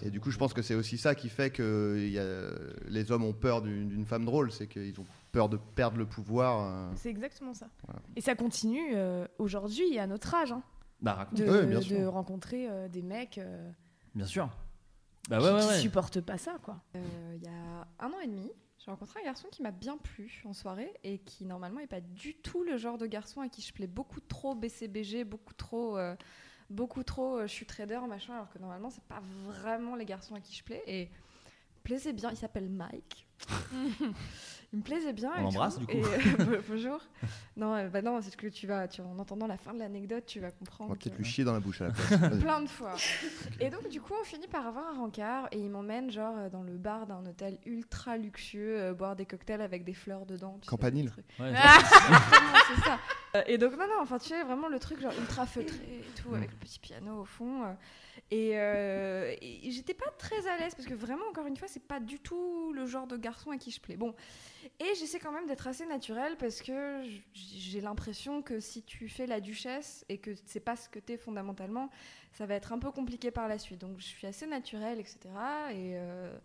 C: Et du coup, je pense que c'est aussi ça qui fait que il y a- les hommes ont peur d'une femme drôle, c'est qu'ils ont peur de perdre le pouvoir. euh.
F: C'est exactement ça.
C: Voilà.
F: Et ça continue euh, aujourd'hui à notre âge, hein,
A: Bah,
F: de,
C: Ouais, bien
F: de
C: sûr.
F: rencontrer euh, des mecs euh,
A: Bien sûr. Bah
F: qui,
A: ouais, ouais,
F: qui
A: ouais.
F: supportent pas ça, quoi.
D: Euh, Il y a un an et demi, j'ai rencontré un garçon qui m'a bien plu en soirée et qui normalement n'est pas du tout le genre de garçon à qui je plais beaucoup trop BCBG, beaucoup trop, euh, beaucoup trop euh, je suis trader machin, alors que normalement c'est pas vraiment les garçons à qui je plais et plaisait bien. Il s'appelle Mike. il me plaisait bien.
A: On
D: et
A: l'embrasse, du coup.
D: et, euh, bonjour. Non, euh, bah non, c'est que tu vas, tu, en entendant la fin de l'anecdote, tu vas
C: On
D: comprendre.
C: va peut-être
D: que-
C: lui chier dans la bouche à la place.
D: Plein de fois. Et donc, du coup, on finit par avoir un rencard et il m'emmène, genre, euh, dans le bar d'un hôtel ultra luxueux, euh, boire des cocktails avec des fleurs dedans. tu
C: Campanile.
A: Ouais,
D: c'est ça. Et donc, non, non, enfin, tu sais, vraiment le truc, genre, ultra feutré et tout,
C: Mm.
D: avec le petit piano au fond. euh. et et, et j'étais pas très à l'aise parce que vraiment, encore une fois, c'est pas du tout le genre de garçon à qui je plais. Bon. Et j'essaie quand même d'être assez naturelle parce que j'ai l'impression que si tu fais la duchesse et que c'est pas ce que t'es fondamentalement, ça va être un peu compliqué par la suite. Donc je suis assez naturelle, etc. Et, euh,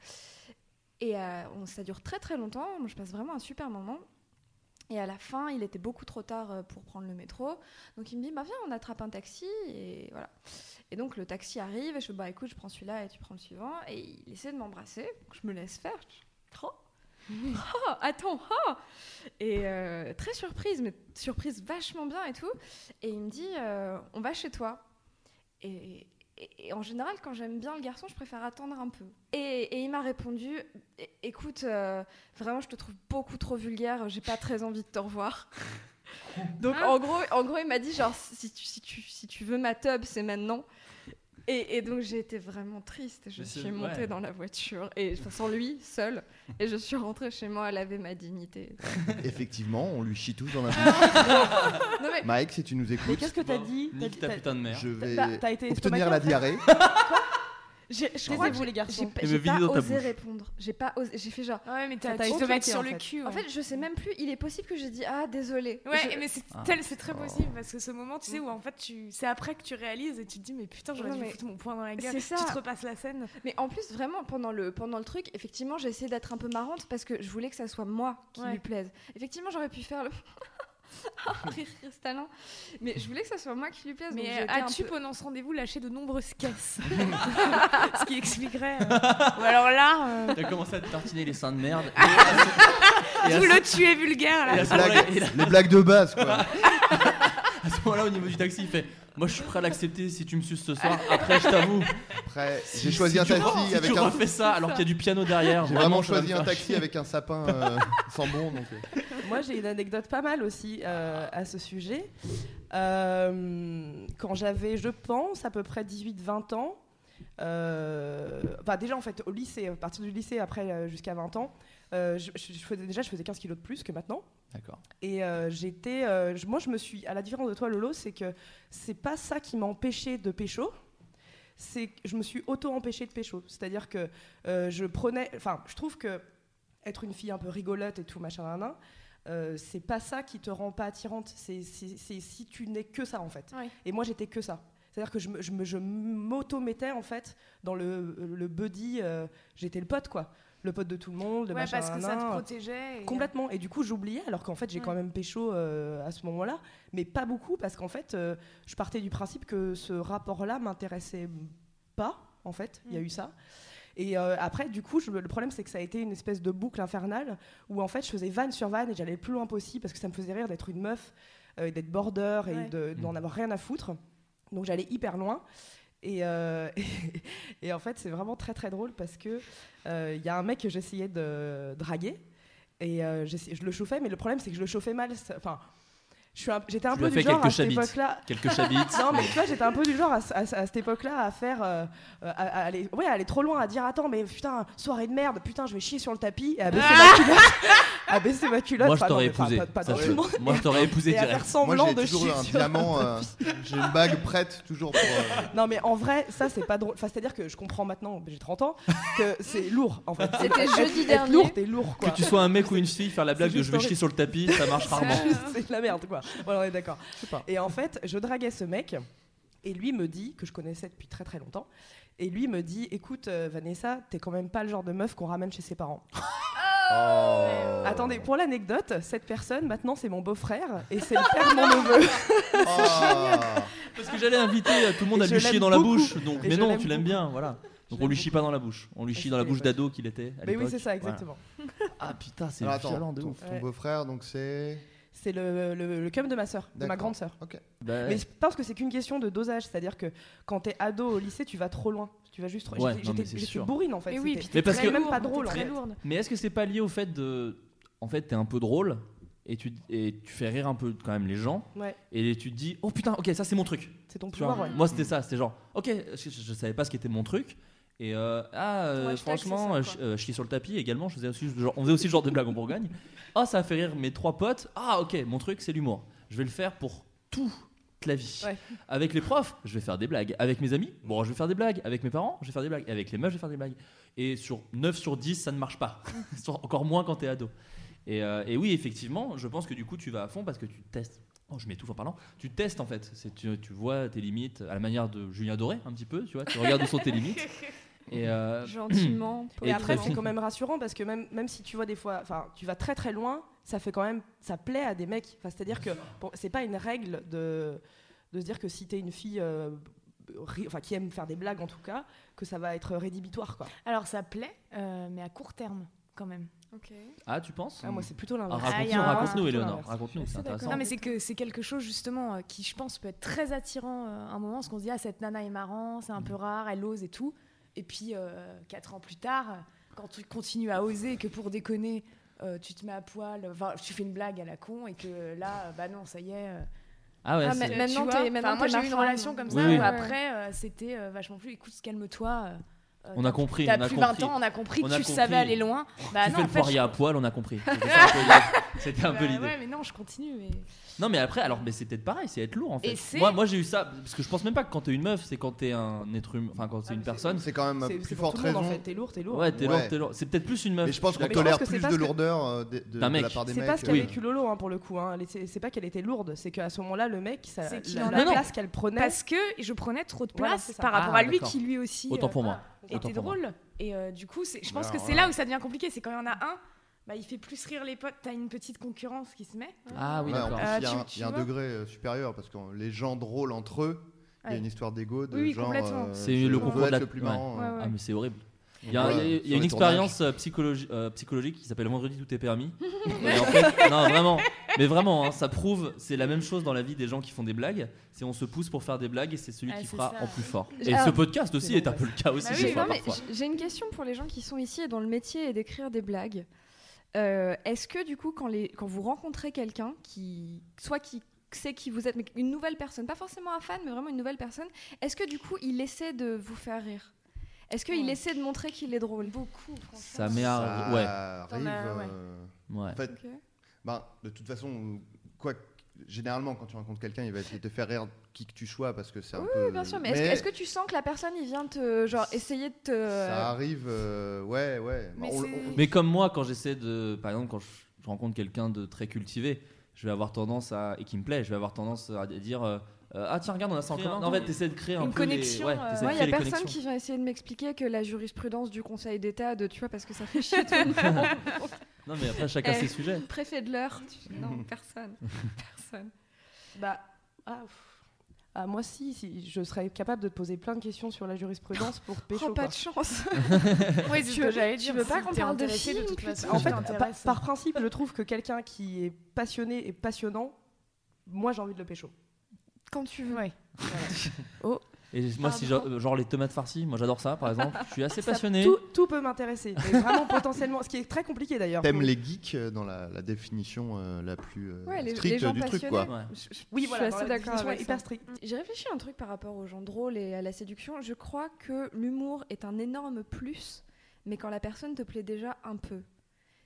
D: euh, ça dure très très longtemps. Je passe vraiment un super moment. Et à la fin, il était beaucoup trop tard euh, pour prendre le métro. Donc il me dit, bah viens, on attrape un taxi. Et voilà. Et donc le taxi arrive et je fais, bah écoute, je prends celui-là et tu prends le suivant. Et il essaie de m'embrasser. Je me laisse faire. Dis, Oh, attends, oh Et euh, très surprise, mais surprise vachement bien et tout. Et il me dit, euh, on va chez toi. Et, et- et en général, quand j'aime bien le garçon, je préfère attendre un peu. Et, et il m'a répondu, écoute, euh, vraiment, je te trouve beaucoup trop vulgaire, j'ai pas très envie de te revoir. Donc
F: Ah.
D: en gros, en gros, il m'a dit genre si tu, si tu, si tu veux ma tub, c'est maintenant. Et, et donc j'ai été vraiment triste. Je
A: Mais
D: suis montée
A: ouais.
D: dans la voiture et enfin, sans lui, seule. Et je suis rentrée chez moi à laver ma dignité.
C: Effectivement, on lui chie tous dans la bouche.
D: Non mais
C: Mike, si tu nous
E: Mais
C: écoutes,
E: qu'est-ce que t'as dit? T'as
A: Nique
E: dit-
A: ta
E: t'as-
A: putain de mère.
C: je vais
E: T'as- t'as été
C: obtenir la diarrhée.
E: Taisez-vous, les garçons.
D: j'ai pas osé répondre. J'ai pas osé. J'ai fait genre.
F: Ouais, mais t'as te mettre sur le cul.
D: En fait, je sais même plus. Il est possible que j'ai dit ah désolé.
F: Ouais, mais c'est
A: Ah.
F: tel- c'est très possible parce que ce moment, tu sais, où en fait, tu... c'est après que tu réalises et tu te dis, mais putain, j'aurais dû
D: mais
F: foutre mon poing dans la gueule.
D: c'est ça.
F: Tu te repasses la scène.
D: Mais en plus, vraiment, pendant le, pendant le truc, effectivement, j'ai essayé d'être un peu marrante parce que je voulais que ça soit moi qui
F: Ouais.
D: lui plaise. Effectivement, j'aurais pu faire le. rire cristallin. Mais je voulais que ça soit moi qui lui plaise. donc
F: Mais as-tu
D: peu-
F: pendant ce rendez-vous lâché de nombreuses caisses Ce qui expliquerait. euh, Ou alors là, euh,
A: T'as commencé à te tartiner les seins de merde. Et ce- et
F: tout le tuer vulgaire là.
C: Les blagues de base, quoi.
A: à ce moment-là, au niveau du taxi, il fait Moi, je suis prêt à l'accepter si tu me suces ce soir. Après, je t'avoue.
C: Après,
A: si-
C: j'ai choisi
A: si
C: un taxi
A: si
C: avec
A: tu
C: un.
A: refais ça alors qu'il y a du piano derrière.
C: J'ai vraiment choisi un taxi avec un sapin euh, sans bon. Donc, euh.
E: Moi, j'ai une anecdote pas mal aussi euh, à ce sujet. Euh, quand j'avais, je pense, à peu près 18-20 ans, euh, enfin déjà en fait au lycée, à partir du lycée après jusqu'à 20 ans, je, faisais, déjà je faisais 15 kilos de plus que maintenant.
A: D'accord.
E: Et j'étais, moi je me suis, à la différence de toi Lolo, c'est que c'est pas ça qui m'a empêché de pécho, c'est que je me suis auto-empêché de pécho. C'est-à-dire que euh, je prenais, enfin je trouve que être une fille un peu rigolote et tout machin nan, nan, euh, c'est pas ça qui te rend pas attirante. C'est si tu n'es que ça en fait.
F: Ouais.
E: Et moi j'étais que ça. C'est-à-dire que je me- je me- je m'auto-mettais en fait dans le, le buddy, euh, j'étais le pote quoi. Le pote de tout le monde, le
F: Ouais,
E: machin
F: parce que ça te protégeait. et-
E: Complètement. Et du coup, j'oubliais, alors qu'en fait, j'ai quand même pécho euh, à ce moment-là, mais pas beaucoup, parce qu'en fait, je partais du principe que ce rapport-là m'intéressait pas, en fait. Il y a
F: Mm.
E: eu ça. Et euh, après, du coup, je le problème, c'est que ça a été une espèce de boucle infernale où, en fait, je faisais vanne sur vanne et j'allais le plus loin possible parce que ça me faisait rire d'être une meuf, euh, d'être border et
F: Ouais.
E: de- d'en avoir rien à foutre. Donc, j'allais hyper loin. Et, euh, et en fait, c'est vraiment très très drôle parce que euh, il y a un mec que j'essayais de draguer et euh, je le chauffais, mais le problème c'est que je le chauffais mal. Enfin, un- j'étais un
A: Tu
E: peu du genre à cette époque-là.
A: Quelques chabites.
E: Non, mais tu vois, j'étais un peu du genre à, cette époque-là à faire. euh, euh, à, à aller, ouais, à aller trop loin, à dire Attends, mais putain, soirée de merde, putain, je vais chier sur le tapis et à baisser ma culotte. À baisser ma culotte.
A: Moi, je t'aurais
E: pas-
A: épousé.
E: Pas, pas
A: Ça,
E: monde.
A: Moi, je t'aurais épousé
E: Et à
A: direct.
E: faire semblant
C: Moi,
E: de
C: j'ai toujours
E: chier
C: un diamant. euh, j'ai une bague prête toujours pour. euh,
E: Non, mais en vrai, ça, c'est pas drôle. Enfin, c'est-à-dire que je comprends maintenant, j'ai 30 ans, que c'est lourd, en fait.
D: C'était jeudi
E: être
D: dernier.
E: lourd, t'es lourd, quoi.
A: Que tu sois un mec ou une fille, faire la blague de je vais chier sur le tapis, ça marche rarement.
E: c'est de la merde, quoi. Voilà, on est d'accord. Et en fait, je draguais ce mec, et lui me dit, que je connaissais depuis très très longtemps, et lui me dit Écoute, euh, Vanessa, t'es quand même pas le genre de meuf qu'on ramène chez ses parents.
C: oh.
E: Attendez, pour l'anecdote, cette personne, maintenant, c'est mon beau-frère, et c'est le père de mon neveu.
C: Oh.
A: Parce que j'allais inviter euh, tout le monde
E: Et
A: à lui chier dans la bouche. Donc,
E: Et
A: mais non, tu l'aimes bien, voilà. Donc on lui chie pas dans la bouche. On lui chie
E: Et
A: dans la bouche d'ado qu'il était. à
E: Mais oui, c'est ça,
A: Voilà.
E: exactement.
A: Ah putain, c'est violent de
C: ton,
A: ouf.
C: ton
E: Ouais.
C: beau-frère, donc c'est.
E: C'est le, le, le cum de ma sœur, de ma grande sœur.
C: Ok.
A: Bah,
E: Mais je pense que c'est qu'une question de dosage, c'est-à-dire que quand t'es ado au lycée, tu vas trop loin. Tu vas juste.
A: Ouais,
E: j'étais- bourrine en fait.
F: Mais oui,
A: Mais parce que-
E: même pas drôle,
F: très
E: fait.
F: lourde.
A: Mais est-ce que c'est pas lié au fait de. En fait, t'es un peu drôle et tu, et tu fais rire un peu quand même les gens
E: Ouais,
A: et tu te dis oh putain ok ça c'est mon truc
E: c'est ton pouvoir, ouais.
A: moi c'était ça c'était genre ok je, je- je savais pas ce qu'était mon truc et euh, ah euh, franchement euh,
F: ça,
A: euh, chier sur le tapis également je faisais aussi genre- on faisait aussi ce genre de blague en Bourgogne ah ça a fait rire mes trois potes ah ok mon truc c'est l'humour je vais le faire pour toute la vie
E: Ouais.
A: avec les profs je vais faire des blagues avec mes amis bon je vais faire des blagues avec mes parents je vais faire des blagues et avec les meufs je vais faire des blagues et sur 9 sur 10 ça ne marche pas encore moins quand t'es ado et, euh, et oui effectivement je pense que du coup tu vas à fond parce que tu testes Oh, je m'étouffe en parlant. Tu testes en fait. Tu, tu vois tes limites à la manière de Julien Doré un petit peu. Tu vois, tu regardes où sont tes limites. Et euh,
D: Gentiment.
A: Et
E: Et après, c'est quand même rassurant parce que même, même si tu vois des fois, enfin, tu vas très très loin, ça fait quand même, ça plaît à des mecs. Enfin, c'est-à-dire que bon, c'est pas une règle de, de se dire que si t'es une fille, euh, ri- enfin, qui aime faire des blagues en tout cas, que ça va être rédhibitoire, quoi.
F: Alors ça plaît, euh, mais à court terme quand même.
A: Ah, tu penses?
E: Ah, moi, c'est plutôt
A: Ah,
E: l'inverse.
F: Ah,
A: Raconte-nous,
F: a un-
A: raconte-nous. Raconte-nous, c'est intéressant.
F: Non mais c'est que c'est quelque chose justement euh, qui je pense peut être très attirant euh, à un moment parce qu'on se dit ah cette nana est marrant, c'est un peu rare, elle ose et tout. Et puis euh, quatre ans plus tard, quand tu continues à oser que pour déconner euh, tu te mets à poil, tu fais une blague à la con et que là bah non ça y est. euh,
A: Ah ouais.
D: Ah,
F: tu
D: Maintenant,
F: vois.
D: t'es- maintenant,
F: Enfin, moi j'ai eu une relation comme ça
A: Oui, oui.
F: où après euh, c'était euh, vachement plus écoute calme-toi. euh,
A: On a compris,
F: T'as
A: a
F: plus
A: compris.
F: 20 ans, on a compris
A: On
F: que
A: a
F: tu
A: compris.
F: savais aller loin. Bah
A: tu
F: non,
A: fais
F: en
A: le
F: fait,
A: poirier
F: je-
A: à poil, on a compris. C'était un peu-
F: Bah
A: l'idée.
F: Ouais, mais non, je continue. Mais...
A: Non, mais après, alors, mais c'est peut-être pareil, c'est être lourd en fait.
F: C'est-
A: Moi, moi j'ai eu ça parce que je pense même pas que quand t'es une meuf, c'est quand t'es un être humain, enfin quand c'est
E: Ah,
A: une
E: c'est-
A: personne.
C: C'est quand même
E: C'est c'est
C: plus
E: monde
C: raison.
E: en fait. T'es lourd, t'es lourd.
A: Ouais, t'es
C: Ouais.
A: lourd, t'es lourd. C'est peut-être plus une meuf.
C: Mais je pense qu'on tolère
E: c'est
C: plus de lourdeur euh, de, de-
A: D'un
C: de
A: mec.
C: la part des
E: C'est
C: mecs.
E: pas ce qu'a vécu Lolo pour le coup. Hein. C'est c'est pas qu'elle était lourde, c'est qu'à ce moment-là, le mec,
F: C'est
E: la, place qu'elle prenait.
F: Parce que je prenais trop de place
E: c'est
F: par rapport
A: Ah,
F: à lui
A: d'accord.
F: qui lui aussi
A: Autant
F: euh,
A: pour moi.
F: était drôle. Et euh, du coup, c'est- je pense que c'est là où ça devient compliqué. C'est quand il y en a un, bah, il fait plus rire les potes. T'as une petite concurrence qui se met.
A: Ah oui,
C: Ouais,
A: d'accord.
F: Euh,
C: il y a
F: tu-
C: un,
F: tu
C: il y a un
F: vois
C: degré euh, supérieur parce que les gens drôles entre eux, il y a une histoire d'ego de
F: Oui, oui,
C: genre.
F: complètement.
C: euh,
A: C'est le concours de la-
C: le plus
A: ouais.
C: marrant.
F: Ouais, ouais.
A: Ah mais c'est horrible. Il y a,
C: Ouais,
A: il y a- il y a
C: sur
A: une expérience euh, psychologi- euh, psychologique qui s'appelle Vendredi tout est permis. Et en fait, non vraiment, mais vraiment, hein, ça prouve, c'est la même chose dans la vie des gens qui font des blagues. C'est on se pousse pour faire des blagues et c'est celui
F: Ah,
A: qui fera
F: ça.
A: en plus fort. Et
D: alors-
A: ce podcast aussi est un peu le cas aussi
F: Bah
A: des
F: oui,
D: j'ai une question pour les gens qui sont ici et dont le métier est d'écrire des blagues. Euh, Est-ce que du coup, quand, les, quand vous rencontrez quelqu'un qui, soit qui sait qui vous êtes, mais une nouvelle personne, pas forcément un fan, mais vraiment une nouvelle personne, est-ce que du coup, il essaie de vous faire rire? Est-ce qu'il
F: Ouais.
D: essaie de montrer qu'il est drôle?
F: Beaucoup.
A: Ça m'est
C: Ça
A: arrivé. Ouais,
C: euh,
A: ouais.
C: En fait, ben, de toute façon, quoi, que- généralement, quand tu rencontres quelqu'un, il va essayer de te faire rire qui que tu sois parce que c'est un
D: Oui,
C: peu.
D: oui, bien sûr, mais, est-ce que- tu sens que la personne, il vient te, genre, essayer de te...
C: ça arrive, euh, ouais, ouais.
F: Mais
C: On-
F: c'est-
C: on-
A: Mais comme moi, quand j'essaie de, par exemple, quand je, je rencontre quelqu'un de très cultivé, je vais avoir tendance à et qui me plaît, je vais avoir tendance à dire euh, euh, ah tiens regarde on a ça en commun. En fait, t'essaies de créer un
F: Une
A: peu les-
F: connexion,
A: ouais, de
D: Moi, il y
A: créer
D: a
A: les
D: personne
A: connexions.
D: qui vient essayer de m'expliquer que la jurisprudence du Conseil d'État, de tu vois, parce que ça fait chier tout le monde.
A: Non mais après chacun
D: Eh.
A: ses sujets.
D: Préfet de l'heure. tu- Non, personne. Personne.
E: Bah, ah. Ah, moi, si, si, je serais capable de te poser plein de questions sur la jurisprudence pour pécho.
D: Oh, pas
E: quoi.
D: de chance.
F: Oui, c'est
D: Tu
F: ce
D: veux-
F: que j'allais
D: tu
F: dire.
D: veux pas qu'on parle de films
F: toute
D: plutôt
F: façon,
E: En fait, par, principe, je trouve que quelqu'un qui est passionné et passionnant, moi, j'ai envie de le pécho.
D: Quand tu veux.
F: Ouais.
A: Et moi si genre, genre les tomates farcies, moi j'adore ça par exemple. Je suis assez
E: Ça-
A: passionné.
E: Tout, tout peut m'intéresser. Vraiment, potentiellement, ce qui est très compliqué d'ailleurs.
C: T'aimes les geeks euh, dans la, la définition euh, la plus euh,
D: Ouais, les, les
C: stricte
D: gens
C: du truc, quoi.
A: Ouais.
D: Je- je-
E: Oui,
D: je
E: voilà,
D: suis
E: dans
D: assez d'accord
E: hyper stricte.
D: J'ai réfléchi à un truc par rapport aux gens drôles et à la séduction. Je crois que l'humour est un énorme plus, mais quand la personne te plaît déjà un peu.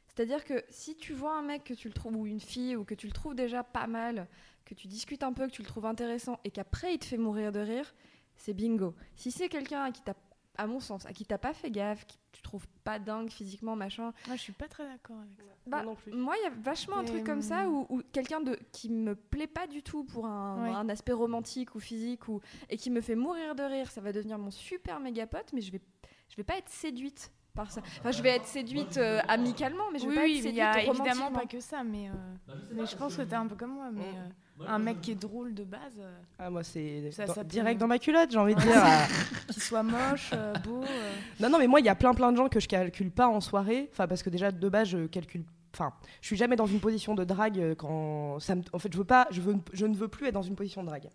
D: C'est-à-dire que si tu vois un mec que tu le trouves, ou une fille, ou que tu le trouves déjà pas mal, que tu discutes un peu, que tu le trouves intéressant, et qu'après il te fait mourir de rire, c'est bingo. Si c'est quelqu'un à qui t'as, à mon sens, à qui t'as pas fait gaffe, qui tu trouves pas dingue physiquement, machin,
F: Moi, je suis pas très d'accord avec ça.
D: bah,
E: Moi non plus.
D: moi, il y a vachement un truc comme ça
F: hum.
D: où, où quelqu'un de qui me plaît pas du tout pour un,
F: Ouais.
D: un aspect romantique ou physique ou et qui me fait mourir de rire, ça va devenir mon super méga pote, mais je vais je vais pas être séduite par ça. Enfin, je vais être séduite euh, amicalement, mais je vais
F: oui,
D: pas être
F: il
D: séduite
F: y a évidemment
D: romantiquement.
F: pas que ça, mais, euh, mais je pense que t'es un peu comme moi. Mais euh, un mec qui est drôle de base, euh,
E: Ah, moi, c'est
F: Ça, ça
E: direct dans ma culotte, j'ai envie de dire. Ah.
F: qui soit moche, euh, beau. euh,
E: Non, non, mais moi, il y a plein plein de gens que je calcule pas en soirée. Enfin, parce que déjà, de base, je calcule. Enfin, je suis jamais dans une position de drague quand ça me... En fait, je veux pas, je veux, je ne veux plus être dans une position de drague.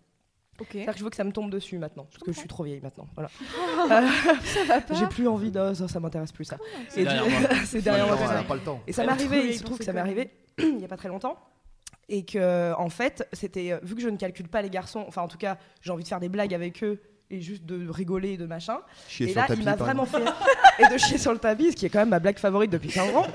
D: Ok.
E: C'est-à-dire que je veux que ça me tombe dessus maintenant, parce que je suis trop vieille maintenant. Voilà.
D: Ça va pas.
E: J'ai plus envie de ça, ça m'intéresse plus ça.
A: C'est derrière moi.
E: c'est derrière moi.
C: Pas le temps.
E: Et ça m'est arrivé, il se trouve que ça m'est arrivé il y a pas très longtemps. Et que, en fait, c'était. euh, Vu que je ne calcule pas les garçons, enfin, en tout cas, j'ai envie de faire des blagues avec eux et juste de rigoler et de machin.
C: Chier
E: et
C: sur
E: là,
C: le tapis.
E: il m'a vraiment fait. et de chier sur le tapis, ce qui est quand même ma blague favorite depuis 15 ans.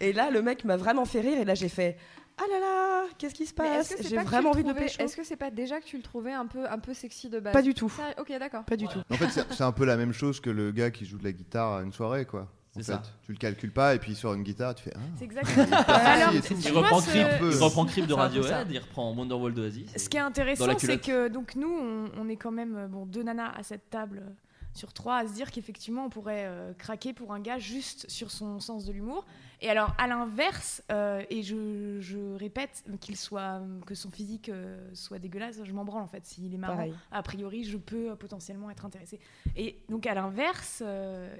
E: et là, le mec m'a vraiment fait rire et là, j'ai fait. Ah là là, qu'est-ce qui se passe J'ai vraiment envie de pécho.
D: Est-ce que c'est pas déjà que tu le trouvais un peu un peu sexy de base
E: Pas du tout.
D: Ok, d'accord.
E: Pas du tout.
C: En fait, c'est c'est un peu la même chose que le gars qui joue de la guitare à une soirée, quoi. En
A: C'est
C: fait,
A: ça.
C: tu le calcules pas et puis sur une guitare, tu fais. Ah.
F: C'est exactement.
C: Alors,
A: Il reprend Creep, il reprend Creep de. Radiohead, il reprend Wonderwall d'Oasis.
F: Ce qui est intéressant, c'est que donc nous, on, on est quand même euh, bon deux nanas à cette table euh, sur trois à se dire qu'effectivement on pourrait euh, craquer pour un gars juste sur son sens de l'humour. Et alors à l'inverse, euh, et je, je répète qu'il soit que son physique euh, soit dégueulasse, je m'en branle en fait. S'il est marrant,
E: Pareil.
F: a priori, je peux potentiellement être intéressée. Et donc à l'inverse,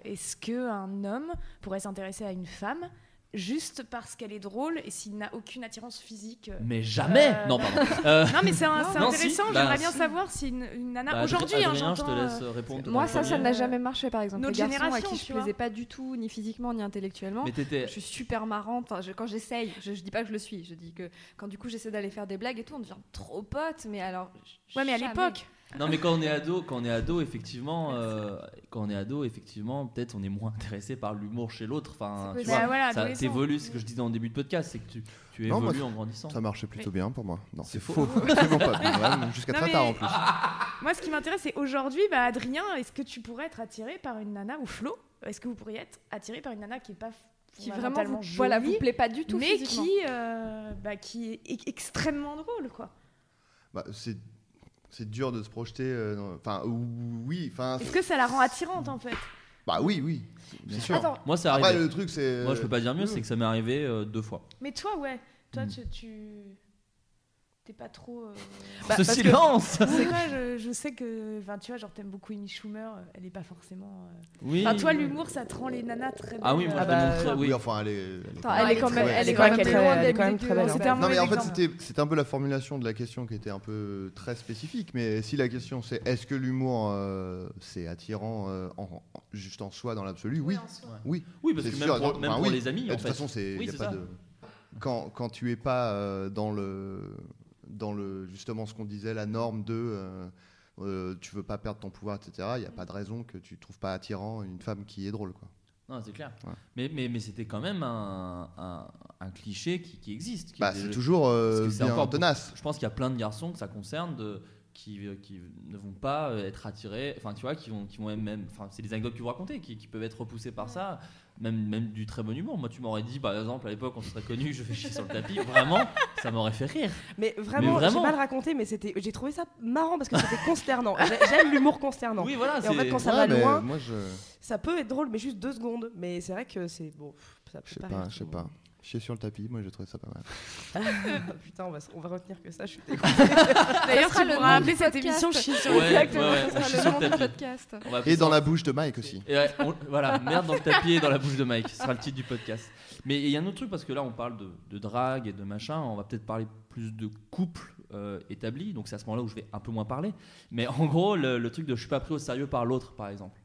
F: est-ce que un homme pourrait s'intéresser à une femme? Juste parce qu'elle est drôle et s'il n'a aucune attirance physique euh,
A: Mais jamais
F: Euh,
A: Non, pardon. Euh,
F: non, mais c'est intéressant.
A: si, bah,
F: J'aimerais bien
A: si.
F: savoir si une, une nana.
A: bah,
F: Aujourd'hui, hein,
A: je te
F: j'entends.
A: laisse répondre.
D: Moi, ça, ça n'a jamais marché, par exemple.
F: Notre
D: Les garçons à
F: génération,
D: qui je plaisais pas du tout, ni physiquement, ni intellectuellement.
A: Mais t'étais.
D: Je suis super marrante. Enfin, je- quand j'essaye, je, je dis pas que je le suis. Je dis que quand du coup j'essaie d'aller faire des blagues et tout, on devient trop potes. Mais alors.
F: Ouais, mais à l'époque.
A: Non, mais quand on est ado, quand on est ado, effectivement, euh, quand on est ado, effectivement, peut-être on est moins intéressé par l'humour chez l'autre. Enfin, tu vois,
F: voilà,
A: ça t'évolue. C'est ce que je disais en début de podcast, c'est que tu, tu
C: Non, moi,
A: évolues en grandissant.
C: Ça marchait plutôt bien pour moi. Non,
A: C'est faux.
C: Absolument pas. Jusqu'à très
F: mais-
C: tard en plus.
F: Moi, ce qui m'intéresse, c'est aujourd'hui, bah, Adrien, est-ce que tu pourrais être attiré par une nana ou Flo? Est-ce que vous pourriez être attiré par une nana qui est pas
D: Qui vraiment vous,
F: jolie,
D: voilà, vous plaît pas du tout.
F: mais qui, euh, bah, qui est e- extrêmement drôle, quoi?
C: Bah, c'est c'est dur de se projeter. euh, dans- Enfin, ou- oui. Enfin,
F: Est-ce que ça la rend attirante en fait?
C: Bah oui, oui. Bien sûr.
D: Attends,
A: Moi, ça arrive.
C: le truc, c'est.
A: Moi, je peux pas dire mieux,
C: oui.
A: c'est que ça m'est arrivé euh, deux fois.
F: Mais toi, ouais. Toi,
A: Hmm.
F: tu. tu... T'es pas trop. euh,
E: Bah,
A: Ce
E: parce que-
A: silence
F: je, je sais que. Enfin, tu vois, genre, t'aimes beaucoup Amy Schumer, euh, elle est pas forcément. euh,
A: Oui.
F: Enfin, toi, l'humour, ça te rend les nanas très
A: Ah oui, moi,
E: Ah bah,
C: Oui,
A: oui.
C: enfin, elle est. elle est
D: Attends,
C: quand
D: elle
C: même-
D: est quand
C: très
D: même,
C: belle.
D: elle est quand même très
E: elle est quand même très.
C: Non mais en fait c'était c'est un peu la formulation de la question qui était un peu très spécifique mais si la question c'est est-ce que l'humour euh, c'est attirant euh, en, juste en soi dans l'absolu oui oui
A: Oui, parce que même pour, même les amis,
C: de
A: en
C: toute
A: fait.
C: façon c'est quand, quand tu es pas euh, dans le dans le justement ce qu'on disait la norme de euh, euh, tu veux pas perdre ton pouvoir etc il y a pas de raison que tu trouves pas attirant une femme qui est drôle quoi
A: Non, c'est clair.
C: Ouais.
A: Mais, mais, mais c'était quand même un, un, un cliché qui, qui existe. qui
C: bah
A: est-
C: c'est toujours euh, bien
A: encore-
C: tenace
A: Je pense qu'il y a plein de garçons que ça concerne de, qui, qui ne vont pas euh, être attirés, enfin tu vois, qui vont, qui vont même- même, enfin c'est des anecdotes que vous racontez, qui, qui peuvent être repoussés par ça, même, même du très bon humour. Moi tu m'aurais dit par exemple à l'époque on se serait connus, je fais chier sur le tapis, vraiment, ça m'aurait fait rire.
E: Mais vraiment,
A: Mais vraiment.
E: j'ai mal raconté, mais c'était, j'ai trouvé ça marrant parce que c'était consternant. J'ai- J'aime l'humour consternant.
A: Oui voilà,
E: Et en fait, quand ça
C: Ouais,
E: va loin,
C: moi je
E: ça peut être drôle, mais juste deux secondes. Mais c'est vrai que c'est bon. pff, Ça peut
C: je sais
E: pas.
C: je sais pas. Chier sur le tapis moi j'ai trouvé ça pas mal
E: Putain, on va, s- on va retenir que ça. Je suis
F: D'ailleurs, tu pourras appeler cette émission Chie sur
A: Ouais,
F: le
A: chie
D: le
A: tapis.
D: podcast.
A: on va appeler
C: et dans la bouche de Mike aussi
A: Et ouais, on- voilà, merde dans le tapis et dans la bouche de Mike. Ce sera le titre du podcast. Mais il y a un autre truc parce que là on parle de, de drague et de machin. On va peut-être parler plus de couple euh, établi. Donc c'est à ce moment-là où je vais un peu moins parler. Mais en gros, le, le truc de je suis pas pris au sérieux par l'autre, par exemple.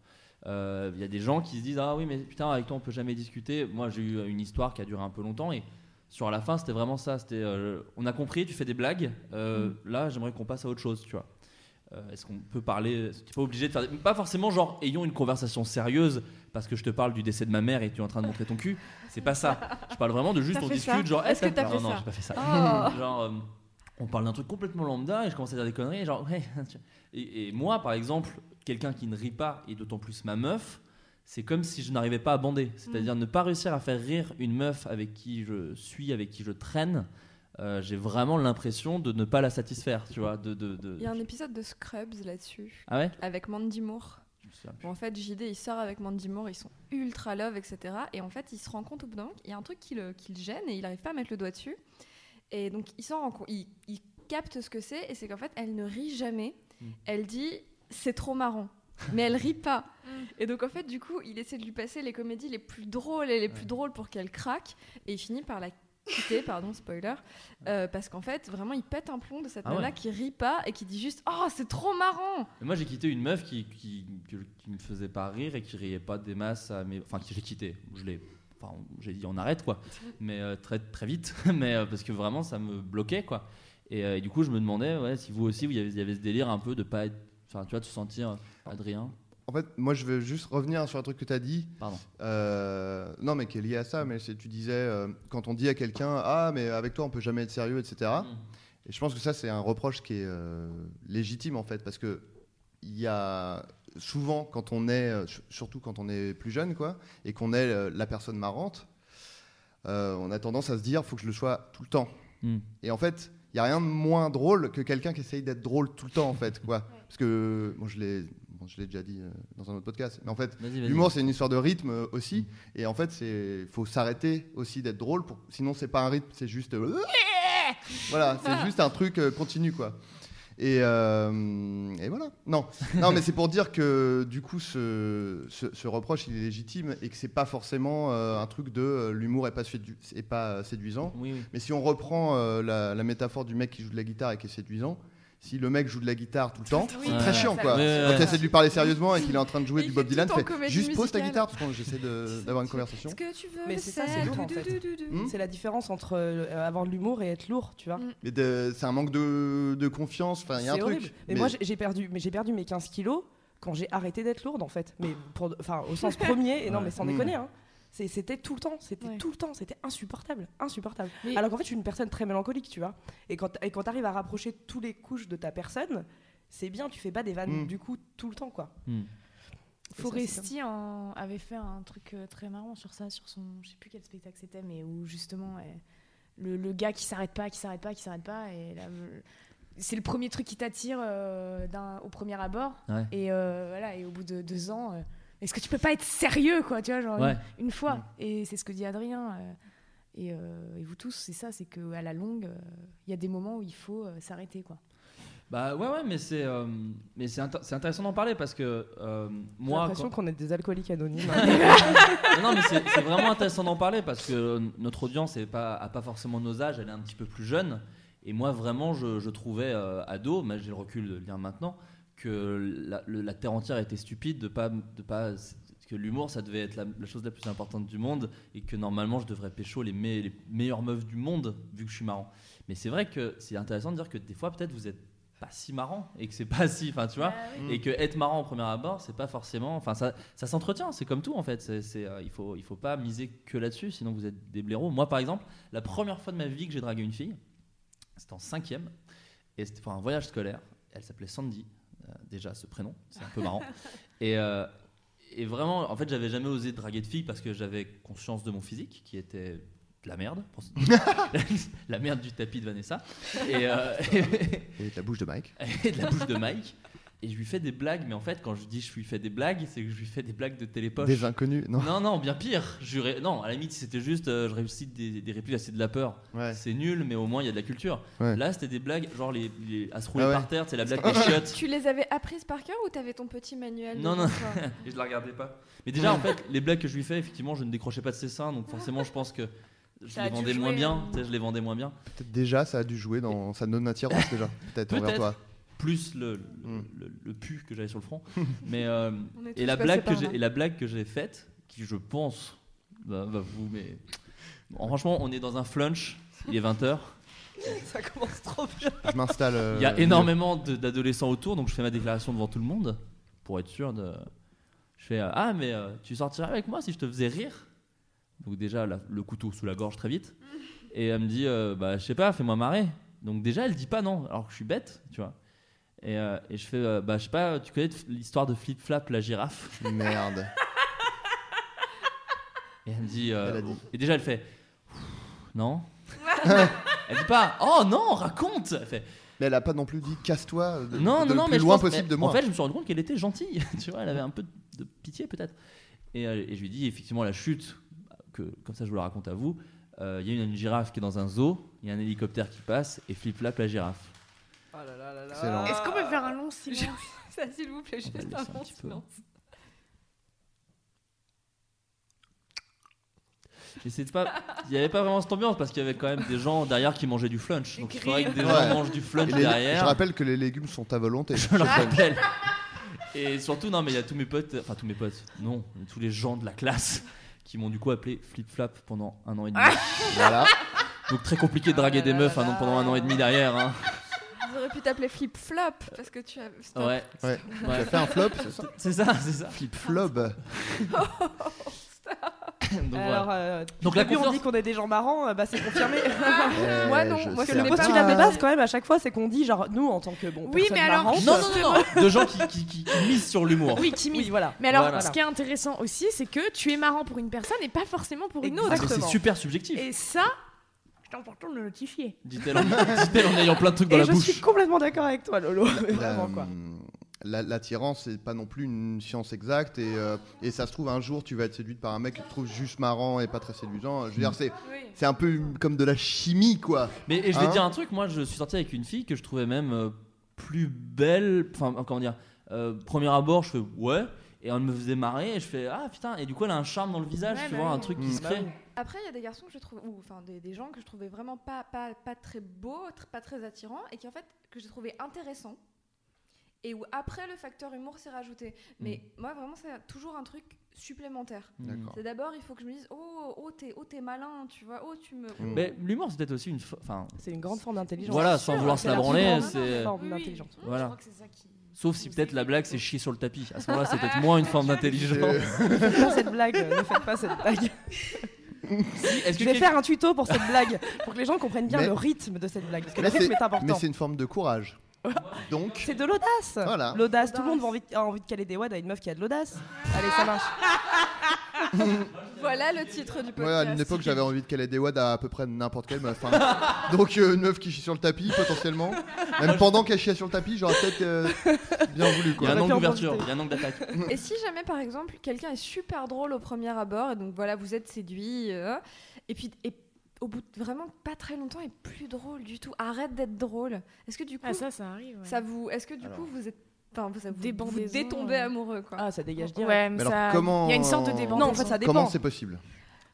A: Euh, Il y a des gens qui se disent ah oui mais putain avec toi on peut jamais discuter. Moi j'ai eu une histoire qui a duré un peu longtemps et sur la fin c'était vraiment ça. C'était euh, on a compris, tu fais des blagues. Euh, Là j'aimerais qu'on passe à autre chose, tu vois. euh, est-ce qu'on peut parler Tu pas obligé de faire. Pas forcément genre ayons une conversation sérieuse parce que je te parle du décès de ma mère et tu es en train de montrer ton cul. C'est pas ça. Je parle vraiment de juste
D: T'as
A: on discute genre.
D: Est-ce
A: eh,
D: que t'as
A: non,
D: fait
A: non,
D: ça
A: j'ai pas fait ça.
D: Oh.
A: Genre, euh, on parle d'un truc complètement lambda et je commence à dire des conneries. Genre, ouais, tu- et, et moi, par exemple, quelqu'un qui ne rit pas, et d'autant plus ma meuf, c'est comme si je n'arrivais pas à bander. C'est-à-dire ne pas réussir à faire rire une meuf avec qui je suis, avec qui je traîne. euh, J'ai vraiment l'impression de ne pas la satisfaire, tu vois. De, de, de-
D: Il y a un épisode de Scrubs là-dessus,
A: Ah ouais?
D: avec Mandy Moore. Où en fait, JD il sort avec Mandy Moore, ils sont ultra love, etc. Et en fait, il se rend compte au bout d'un moment qu'il y a un truc qui le, qui le gêne et il n'arrive pas à mettre le doigt dessus. Et donc, il s'en rend compte, il, il capte ce que c'est et c'est qu'en fait, elle ne rit jamais.
A: Mm.
D: Elle dit c'est trop marrant. Mais elle rit pas.
F: Mm.
D: Et donc en fait, du coup, il essaie de lui passer les comédies les plus drôles et les plus drôles pour qu'elle craque. Et il finit par la quitter, pardon, spoiler. euh, parce qu'en fait, vraiment, il pète un plomb de cette
A: Ah ouais.
D: nana qui rit pas et qui dit juste Oh, c'est trop marrant
A: Et moi, j'ai quitté une meuf qui, qui, que- qui me faisait pas rire et qui riait pas des masses. À mes... Enfin, qui j'ai quitté. Je l'ai. Enfin, j'ai dit on arrête quoi. Mais euh, très très vite. Mais euh, parce que vraiment, ça me bloquait quoi. Et, euh, et du coup, je me demandais ouais, si vous aussi, vous y avez, il y avait ce délire un peu de pas être. Enfin, tu vois, se sentir euh, Adrien.
C: En fait, moi, je veux juste revenir sur un truc que tu as dit.
A: Pardon.
C: Euh, non, mais qui est lié à ça. Mais tu disais, euh, quand on dit à quelqu'un, ah, mais avec toi, on peut jamais être sérieux, etc.
A: Mm.
C: Et je pense que ça, c'est un reproche qui est euh, légitime, en fait, parce que il y a souvent, quand on est, sur- surtout quand on est plus jeune, quoi, et qu'on est la personne marrante, euh, on a tendance à se dire, faut que je le sois tout le temps.
A: Mm.
C: Et en fait, il y a rien de moins drôle que quelqu'un qui essaye d'être drôle tout le temps, en fait, quoi. Parce que, bon, je l'ai, bon, déjà dit euh, dans un autre podcast, mais en fait. L'humour, c'est une histoire de rythme euh, aussi.
A: Mm.
C: Et en fait, c'est faut s'arrêter aussi d'être drôle. Pour... Sinon, c'est pas un rythme, c'est juste. euh, voilà, c'est juste un truc continu, quoi. Et, euh, et voilà. Non, non, mais c'est pour dire que du coup, ce, ce, ce reproche, il est légitime et que c'est pas forcément euh, un truc de euh, l'humour est pas, sédu- est pas séduisant.
A: Oui, oui.
C: Mais si on reprend la, la métaphore du mec qui joue de la guitare et qui est séduisant, si le mec joue de la guitare tout le temps,
F: Oui,
C: c'est très chiant quoi. Quand tu essaies de lui parler sérieusement et qu'il est en train de jouer du Bob
D: fait
C: Dylan,
D: comédie
C: juste pose ta guitare parce que j'essaie d'avoir une conversation.
D: Ce que tu veux,
E: Mais c'est ça, c'est lourd, en fait.
C: Hmm
E: C'est la différence entre euh, avoir de l'humour et être lourd, tu vois.
D: Mm.
C: Mais c'est un manque de, de confiance. Enfin, il y a un truc.
E: Mais, moi, j'ai perdu, mais j'ai perdu mes 15 kilos quand j'ai arrêté d'être lourde, en fait. Mais pour, enfin, au sens premier, et non, mais sans déconner, hein. C'était tout le temps, c'était
F: Ouais.
E: tout le temps, c'était insupportable, insupportable.
F: Mais-
E: Alors qu'en fait, je suis une personne très mélancolique, tu vois. Et quand, et quand tu arrives à rapprocher tous les couches de ta personne, c'est bien, tu fais pas des vannes
C: Mm.
E: du coup tout le temps, quoi.
A: Mm.
F: Foresti en- avait fait un truc euh, très marrant sur ça, sur son. Je sais plus quel spectacle c'était, mais où justement le, le gars qui s'arrête pas, qui s'arrête pas, qui s'arrête pas. Et là, c'est le premier truc qui t'attire euh, au premier abord.
A: Ouais.
F: Et euh, voilà, et au bout de deux ans, euh, est-ce que tu peux pas être sérieux, quoi, tu vois, genre
A: Ouais.
F: une, une fois. Et c'est ce que dit Adrien. euh, et, euh, et vous tous, c'est ça, c'est qu'à la longue, euh, il y a des moments où il faut euh, s'arrêter, quoi.
A: Bah ouais, ouais, mais c'est euh, mais c'est intér- c'est intéressant d'en parler parce que euh,
E: J'ai
A: moi.
E: l'impression qu'on est des alcooliques anonymes.
A: non, non, mais c'est c'est vraiment intéressant d'en parler parce que notre audience est pas, a pas forcément nos âges, elle est un petit peu plus jeune. Et moi, vraiment, je, je trouvais euh, ado, mais j'ai le recul de le dire maintenant, que la, le- la terre entière était stupide de pas, de pas que l'humour ça devait être la, la chose la plus importante du monde et que normalement je devrais pécho les, me- les meilleures meufs du monde vu que je suis marrant. Mais c'est vrai que c'est intéressant de dire que des fois peut-être vous êtes pas si marrant et que c'est pas si, enfin tu vois,
C: Mm.
A: et que être marrant au premier abord c'est pas forcément enfin ça, ça s'entretient c'est comme tout en fait c'est, euh, il faut il faut pas miser que là-dessus sinon vous êtes des blaireaux moi par exemple la première fois de ma vie que j'ai dragué une fille c'était en cinquième et c'était pour un voyage scolaire elle s'appelait Sandy déjà ce prénom c'est un peu marrant et euh, et vraiment en fait j'avais jamais osé draguer de fille parce que j'avais conscience de mon physique qui était de la merde pour- la merde du tapis de Vanessa et, euh,
C: Et la bouche de Mike.
A: et de la bouche de Mike. Et je lui fais des blagues, mais en fait, quand je dis je lui fais des blagues, c'est que je lui fais des blagues de télépoche.
C: Des inconnus. Non.
A: Non, non, bien pire. Je ré- Non, à la limite, c'était juste euh, je réussis des, des répliques, c'est de la peur.
C: Ouais.
A: C'est nul, mais au moins il y a de la culture.
C: Ouais.
A: Là, c'était des blagues, genre les, les- à se rouler
C: Ah ouais.
A: par terre, c'est la blague des chiottes.
D: Tu les avais apprises par cœur ou t'avais ton petit manuel
A: Non, non. Et je la regardais pas. Mais déjà, en fait, les blagues que je lui fais, effectivement, je ne décrochais pas de ses seins, donc forcément, je pense que je les vendais moins bien.
F: hein.
A: Je les vendais moins bien.
C: Peut-être déjà, ça a dû jouer dans sa non-attirance déjà. Peut-être envers toi.
A: Plus le, le,
C: Mm.
A: le- le pu que j'avais sur le front. Mais. euh, Et la, blague que j'ai, et la blague que j'ai faite, qui je pense va, va vous. Mais. Bon, franchement, on est dans un flunch, il est 20h.
E: Ça commence trop bien.
C: Je m'installe. euh,
A: Il y a énormément d'adolescents autour, donc je fais ma déclaration devant tout le monde pour être sûr de. Je fais euh, Ah, mais euh, tu sortirais avec moi si je te faisais rire? Donc, déjà, la- le couteau sous la gorge très vite. Et elle me dit euh, Bah, je sais pas, fais-moi marrer. Donc, déjà, elle dit pas non, alors que je suis bête, tu vois. Et, euh, et je fais euh, Bah, je sais pas, tu connais l'histoire de Flip Flap, la girafe?
C: Merde.
A: Et elle me dit, euh,
C: Elle dit.
A: Et déjà, elle fait Non? elle dit pas Oh non, raconte Elle fait
C: Mais elle a pas non plus dit casse-toi de,
A: Non,
C: de
A: non,
C: le
A: non,
C: plus
A: mais
C: loin
A: pense-
C: possible
A: mais
C: de moi.
A: En fait, je me suis rendu compte qu'elle était gentille. tu vois, elle avait un peu de pitié peut-être. Et, et je lui dis effectivement la chute, que comme ça je vous la raconte à vous. Il y a une, une girafe qui est dans un zoo, il y a un hélicoptère qui passe et flip flap la girafe.
E: Oh là là là là.
F: Est-ce qu'on peut faire un long silence
D: Ça, s'il vous plaît, juste un long silence.
A: J'essaie de pas. Il n'y avait pas vraiment cette ambiance parce qu'il y avait quand même des gens derrière qui mangeaient du flunch. Donc il faudrait que des
C: Ouais.
A: gens mangent du flunch
C: les-
A: derrière.
C: je rappelle que les légumes sont à volonté.
A: Je le rappelle. Et surtout, non, mais il y a tous mes potes, enfin tous mes potes, non, tous les gens de la classe qui m'ont du coup appelé Flip Flap pendant un an et demi.
C: voilà.
A: Donc très compliqué de draguer
E: Ah là
A: des
E: là
A: meufs
E: là
A: hein,
E: là.
A: donc pendant un an et demi derrière. Hein.
D: Pu t'appeler Flip Flop parce que tu as. Stop.
A: Ouais,
C: Ouais. Tu
A: Ouais.
C: as fait un flop, c'est ça
A: c'est ça, c'est ça.
C: Flip flop.
A: Donc,
E: Alors,
A: voilà.
E: euh,
A: Donc,
E: donc
A: la
E: la on
A: confiance-
E: dit qu'on est des gens marrants, euh, bah c'est confirmé.
C: Eh,
D: Moi, non. Moi, ce
E: le postulat de base quand même à chaque fois, c'est qu'on dit genre nous en tant que bon
F: Oui, mais alors-
E: marrantes,
A: Non, non, non, non, de gens qui, qui, qui- qui misent sur l'humour.
F: Oui, qui
E: Oui,
F: mise.
E: voilà.
F: Mais alors,
A: Voilà.
F: ce qui est intéressant aussi, c'est que tu es marrant pour une personne et pas forcément pour une
A: Ah,
F: autre.
A: mais c'est super subjectif,
F: Et ça, c'est important de le notifier.
A: dit-elle en, dit-elle en ayant plein de trucs dans
E: Et
A: la
E: je
A: bouche.
E: suis complètement d'accord avec toi, Lolo. mais Vraiment quoi.
C: la- L'attirance, c'est pas non plus une science exacte et, euh, et ça se trouve un jour tu vas être séduite par un mec que tu trouves juste marrant et pas très séduisant. Je veux dire, c'est c'est un peu comme de la chimie quoi.
A: Mais et je vais
C: Hein
A: te dire un truc, moi je suis sorti avec une fille que je trouvais même euh, plus belle, enfin comment dire, euh, premier abord je fais ouais, et elle me faisait marrer et je fais ah putain, et du coup elle a un charme dans le visage,
F: Ouais,
A: tu
F: bah
A: vois,
F: oui.
A: un truc qui
C: Mm.
A: se
E: Bah
A: crée.
D: Après, il y a des garçons que je trouve, ou enfin des, des gens que je trouvais vraiment pas, pas, pas très beaux, tr- pas très attirants, et qui en fait que j'ai trouvé intéressants. Et où après le facteur humour s'est rajouté. Mais moi vraiment c'est toujours un truc supplémentaire.
C: D'accord.
D: C'est d'abord il faut que je me dise oh oh t'es oh, t'es malin tu vois oh tu me
C: Mm.
A: Mais l'humour c'est peut-être aussi une, enfin
E: C'est une grande forme d'intelligence.
A: Voilà, sans
E: sûr,
A: vouloir se
E: c'est
A: la branler, c'est-
E: forme
F: Oui, oui.
E: d'intelligence.
F: Je
A: Voilà.
F: crois que c'est ça qui.
A: Sauf si peut-être la blague c'est chier sur le tapis. À ce moment-là c'est peut-être moins une forme d'intelligence.
E: Ne faites pas cette blague, ne faites pas cette blague.
A: Est-ce
E: Je
A: que
E: vais faire un tuto pour cette blague, pour que les gens comprennent bien
C: Mais-
E: le rythme de cette blague, parce que
C: Mais
E: le rythme
C: c'est-
E: est important.
C: Mais c'est une forme de courage. Donc,
E: C'est de l'audace.
C: Voilà.
E: L'audace, tout le monde envie- a envie de caler des wads à une meuf qui a de l'audace. Allez, ça marche.
D: voilà le titre du podcast.
C: ouais, à une époque, j'avais envie de caler des wads à à peu près n'importe quelle meuf. hein. Donc, euh, une meuf qui chie sur le tapis, potentiellement. Même pendant qu'elle chiait sur le tapis, j'aurais peut-être euh, bien voulu
A: Il y a
C: quoi.
A: un
E: J'aurais
A: angle d'ouverture, il y a un angle d'attaque.
D: Et si jamais, par exemple, quelqu'un est super drôle au premier abord, et donc voilà, vous êtes séduit, euh, et puis et au bout de vraiment pas très longtemps, est plus drôle du tout. Arrête d'être drôle. Est-ce que du coup,
F: Ah, ça, ça arrive. ouais.
D: ça vous, est-ce que du
C: Alors.
D: coup vous êtes, enfin, vous, vous, détombez amoureux quoi?
E: Ah, ça dégage direct.
F: Ouais, mais
C: Mais alors,
F: ça.
C: comment-
F: Il y a une sorte de débandaison.
E: Non, en fait, ça dépend.
C: Comment c'est possible?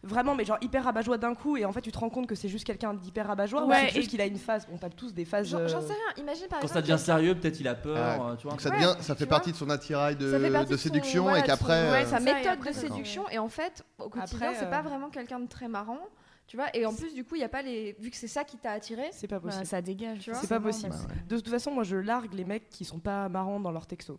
E: Vraiment, mais genre hyper rabat-joie d'un coup, et en fait, tu te rends compte que c'est juste quelqu'un d'hyper rabat-joie. ou
F: Ouais,
E: c'est juste
F: et-
E: qu'il a une phase. On tape tous des phases.
D: J'en j'en
E: euh,
D: sais rien. Imagine par
A: Quand ça devient sérieux, peut-être il a peur,
C: Ah,
A: euh, tu vois.
C: Donc ça,
D: Ouais,
C: devient, ça
D: tu
C: fait
D: vois.
C: partie de son attirail de,
D: son-
C: séduction
D: voilà,
C: et qu'après.
D: ouais,
C: euh,
D: sa méthode
F: après,
D: de séduction et en fait au quotidien
E: Après,
D: c'est pas vraiment quelqu'un de très marrant tu vois et en plus du coup il y a pas les vu que c'est ça qui t'a attiré
E: C'est pas
F: Bah,
E: possible.
F: ça dégage.
D: Tu vois,
E: c'est pas possible.
F: parce-
E: De toute façon, moi, je largue les mecs qui sont pas marrants dans leurs textos.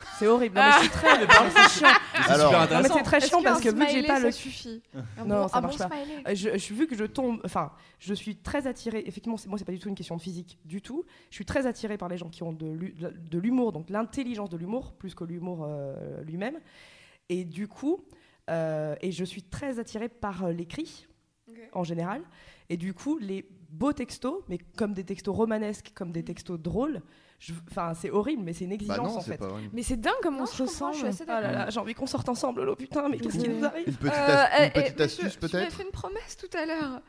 E: C'est horrible. Non,
F: Ah.
E: mais je suis très.
A: C'est chiant. C'est
C: Alors-
A: super
E: Non, mais c'est très chiant parce que vu que j'ai pas
D: ça
E: le
D: suffit? Un
E: Non,
D: bon-
E: ça marche
D: bon
E: pas. Euh, Je, je- vu que je tombe, enfin, je suis très attirée. Effectivement, c'est- moi, c'est pas du tout une question de physique du tout. Je suis très attirée par les gens qui ont de l'hu- de l'humour, donc l'intelligence de l'humour, plus que l'humour euh, lui-même. Et du coup, euh, et je suis très attirée par euh, l'écrit En général. Et du coup, les beaux textos, mais comme des textos romanesques, comme des textos drôles, enfin, c'est horrible, mais c'est une
C: Bah
E: exigence
C: non,
E: en fait.
F: Mais c'est dingue comme
D: Non,
F: on se
D: assez
E: Ah là
D: d'accord.
E: là, j'ai envie qu'on sorte ensemble, Lolo, putain, mais qu'est-ce qui nous arrive
C: Une petite,
D: Euh,
C: as-
D: eh,
C: une
D: eh,
C: petite
D: monsieur,
C: astuce
D: Je lui avais
C: peut-être
D: fait une promesse tout à l'heure.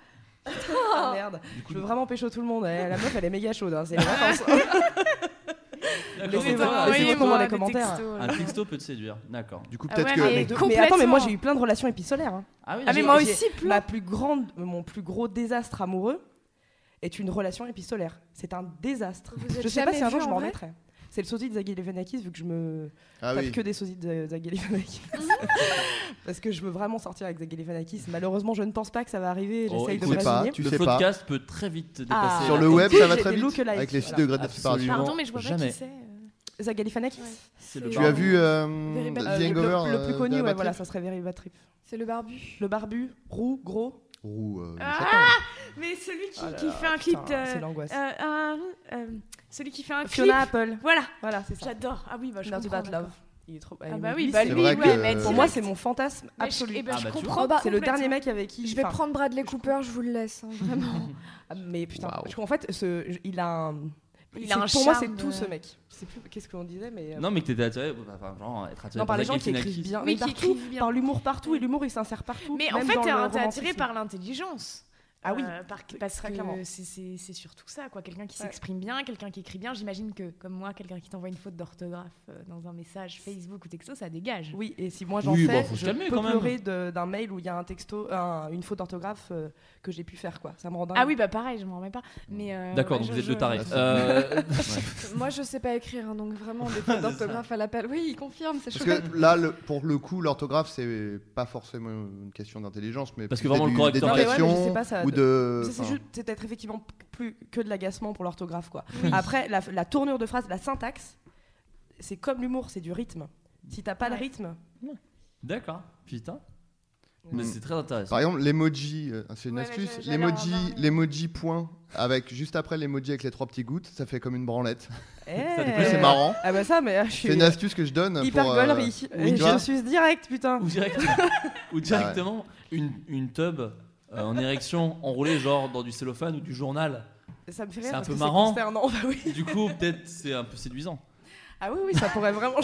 E: Ah merde, je veux vraiment pécho tout le monde. eh, La meuf, elle est méga chaude, hein, c'est les vacances.
A: d'accord,
E: Laissez-
A: donc,
E: Ah,
A: euh,
E: laissez-moi dans les commentaires.
A: Un texto peut te séduire, d'accord.
C: Du coup,
F: Ah
C: peut-être que.
F: mais-
E: de- attends, mais moi j'ai eu plein de relations épistolaires. hein.
A: Ah oui,
F: Ah, mais
A: j'ai-
F: moi
E: J'ai-
F: aussi, plein.
E: Plus grande, mon plus gros désastre amoureux est une relation épistolaire. C'est un désastre. Je sais pas si un jour je
D: en
E: m'en remettrai. c'est le sosie de Zaghi Galifianakis, vu que je me
C: Ah
E: tape
C: oui.
E: que des sosies de Zaghi Galifianakis. Parce que je veux vraiment sortir avec Zaghi Galifianakis. Malheureusement, je ne pense pas que ça va arriver.
A: Oh,
E: J'essaye de
A: écoute
E: me
C: pas, tu
A: le
C: sais pas.
A: podcast peut très vite dépasser.
E: Ah.
C: Sur le web, ça va très vite. Avec les filles
E: voilà.
C: de grade de.
F: Pardon, mais je vois pas
A: Jamais.
F: qui c'est.
E: Zaghi Galifianakis
C: Tu as vu euh. The
E: Euh, le,
C: Hangover
E: le plus
C: euh,
E: connu, ouais, voilà, ça serait Very Bad Trip.
D: C'est le barbu.
E: Le barbu, roux, gros.
C: Roux, euh,
F: Ah,
C: je.
F: Mais celui qui,
E: Ah là
F: qui
E: là,
F: fait un clip. de-
E: C'est l'angoisse.
F: euh, euh, celui qui fait un clip.
E: Fiona Apple.
F: Voilà,
E: Voilà, c'est ça.
F: j'adore. Ah oui, bah je
E: Not
F: comprends.
E: Bad. Love. Il est trop.
F: Ah bah oui,
E: lui,
F: bah lui, ouais,
C: que-
E: Pour moi, c'est mon fantasme
F: Mais je-
E: absolu.
F: eh ben,
A: Ah
F: je
A: bah, tu
F: comprends
E: C'est le dernier mec avec qui.
D: Je vais prendre Bradley Cooper, je vous le laisse, hein, vraiment.
E: ah, Mais putain, je en fait, ce, il a un.
F: Il
E: c'est-
F: a un
E: Pour moi, c'est tout ce mec. Je sais plus qu'est-ce qu'on disait, mais. euh,
A: Non, mais que t'étais attiré, enfin, genre être attiré
E: non, par les gens qui écrivent bien.
F: Oui,
E: mais
F: qui écrivent bien.
E: par l'humour partout, et l'humour il s'insère partout.
F: Mais en fait, t'es attiré par l'intelligence.
E: Ah oui.
F: Euh, par- parce
E: très
F: que
E: clairement.
F: c'est- c'est c'est surtout ça, quoi. Quelqu'un qui
E: Ouais.
F: s'exprime bien, quelqu'un qui écrit bien. J'imagine que, comme moi, quelqu'un qui t'envoie une faute d'orthographe euh, dans un message Facebook ou texto, ça dégage.
E: Oui, et si moi j'en
A: Oui,
E: fais,
A: se
E: je
A: calmer
E: peux
A: quand même.
E: pleurer de- d'un mail où il y a un texto, un- une faute d'orthographe euh, que j'ai pu faire, quoi. Ça me rend dingue.
F: Ah oui, bah pareil, je m'en remets pas. Mais euh,
A: D'accord,
F: ouais,
A: donc
F: je-
A: vous êtes tarés.
C: je-
A: Euh,
D: Moi, je sais pas écrire, hein, donc vraiment, des fautes d'orthographe à l'appel. Oui, il confirme, c'est
C: Parce que là, le- pour le coup, l'orthographe, c'est pas forcément une question d'intelligence, mais
A: Parce que vraiment, le correcteur-
C: De.
E: C'est
C: enfin,
E: juste- c'est peut-être effectivement plus que de l'agacement pour l'orthographe, quoi. Après, la, la tournure de phrase, la syntaxe, c'est comme l'humour, c'est du rythme. Si t'as pas le
F: Ouais.
E: rythme,
A: D'accord, putain. Mais c'est très intéressant.
C: Par exemple, l'emoji, euh, c'est une
F: Ouais,
C: astuce. L'emoji, l'emoji point avec juste après l'emoji avec les trois petits gouttes, ça fait comme une branlette.
E: eh,
A: du coup,
C: C'est marrant.
E: Ah bah ça, mais euh, je suis
C: C'est une astuce que je donne
E: hyper
C: pour. euh, oui,
E: je suis direct, putain.
A: Ou, direct- ou directement une, une tub euh, en érection enroulée genre dans du cellophane ou du journal.
E: Ça me fait
A: C'est
E: rire
A: un
E: parce
A: peu
E: que
A: marrant.
E: c'est consternant. Bah oui.
A: Du coup, peut-être c'est un peu séduisant.
E: Ah oui, oui, ça pourrait vraiment.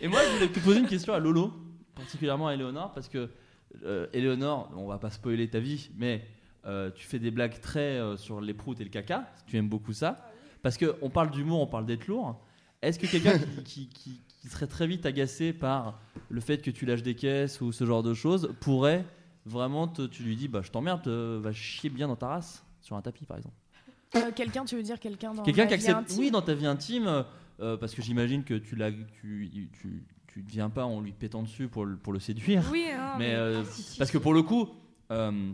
A: Et moi, je voulais te poser une question à Lolo, particulièrement à Eleonore, parce que euh, Eleonore, on va pas spoiler ta vie, mais euh, tu fais des blagues très euh, sur les proutes et le caca. Tu aimes beaucoup ça. Parce qu'on parle d'humour, on parle d'être lourd. Est-ce que quelqu'un qui, qui- qui- qui serait très vite agacé par le fait que tu lâches des caisses ou ce genre de choses pourrait vraiment, te- tu lui dis, bah, je t'emmerde, euh, va chier bien dans ta race, sur un tapis par exemple
F: Euh, quelqu'un, tu veux dire quelqu'un dans
A: Quelqu'un qui
F: vie
A: accepte,
F: intime
A: oui, dans ta vie intime, euh, parce que j'imagine que tu l'as, tu, tu, tu ne viens pas en lui pétant dessus pour le, pour le séduire.
F: Oui, hein,
A: mais euh, parce que pour le coup, euh,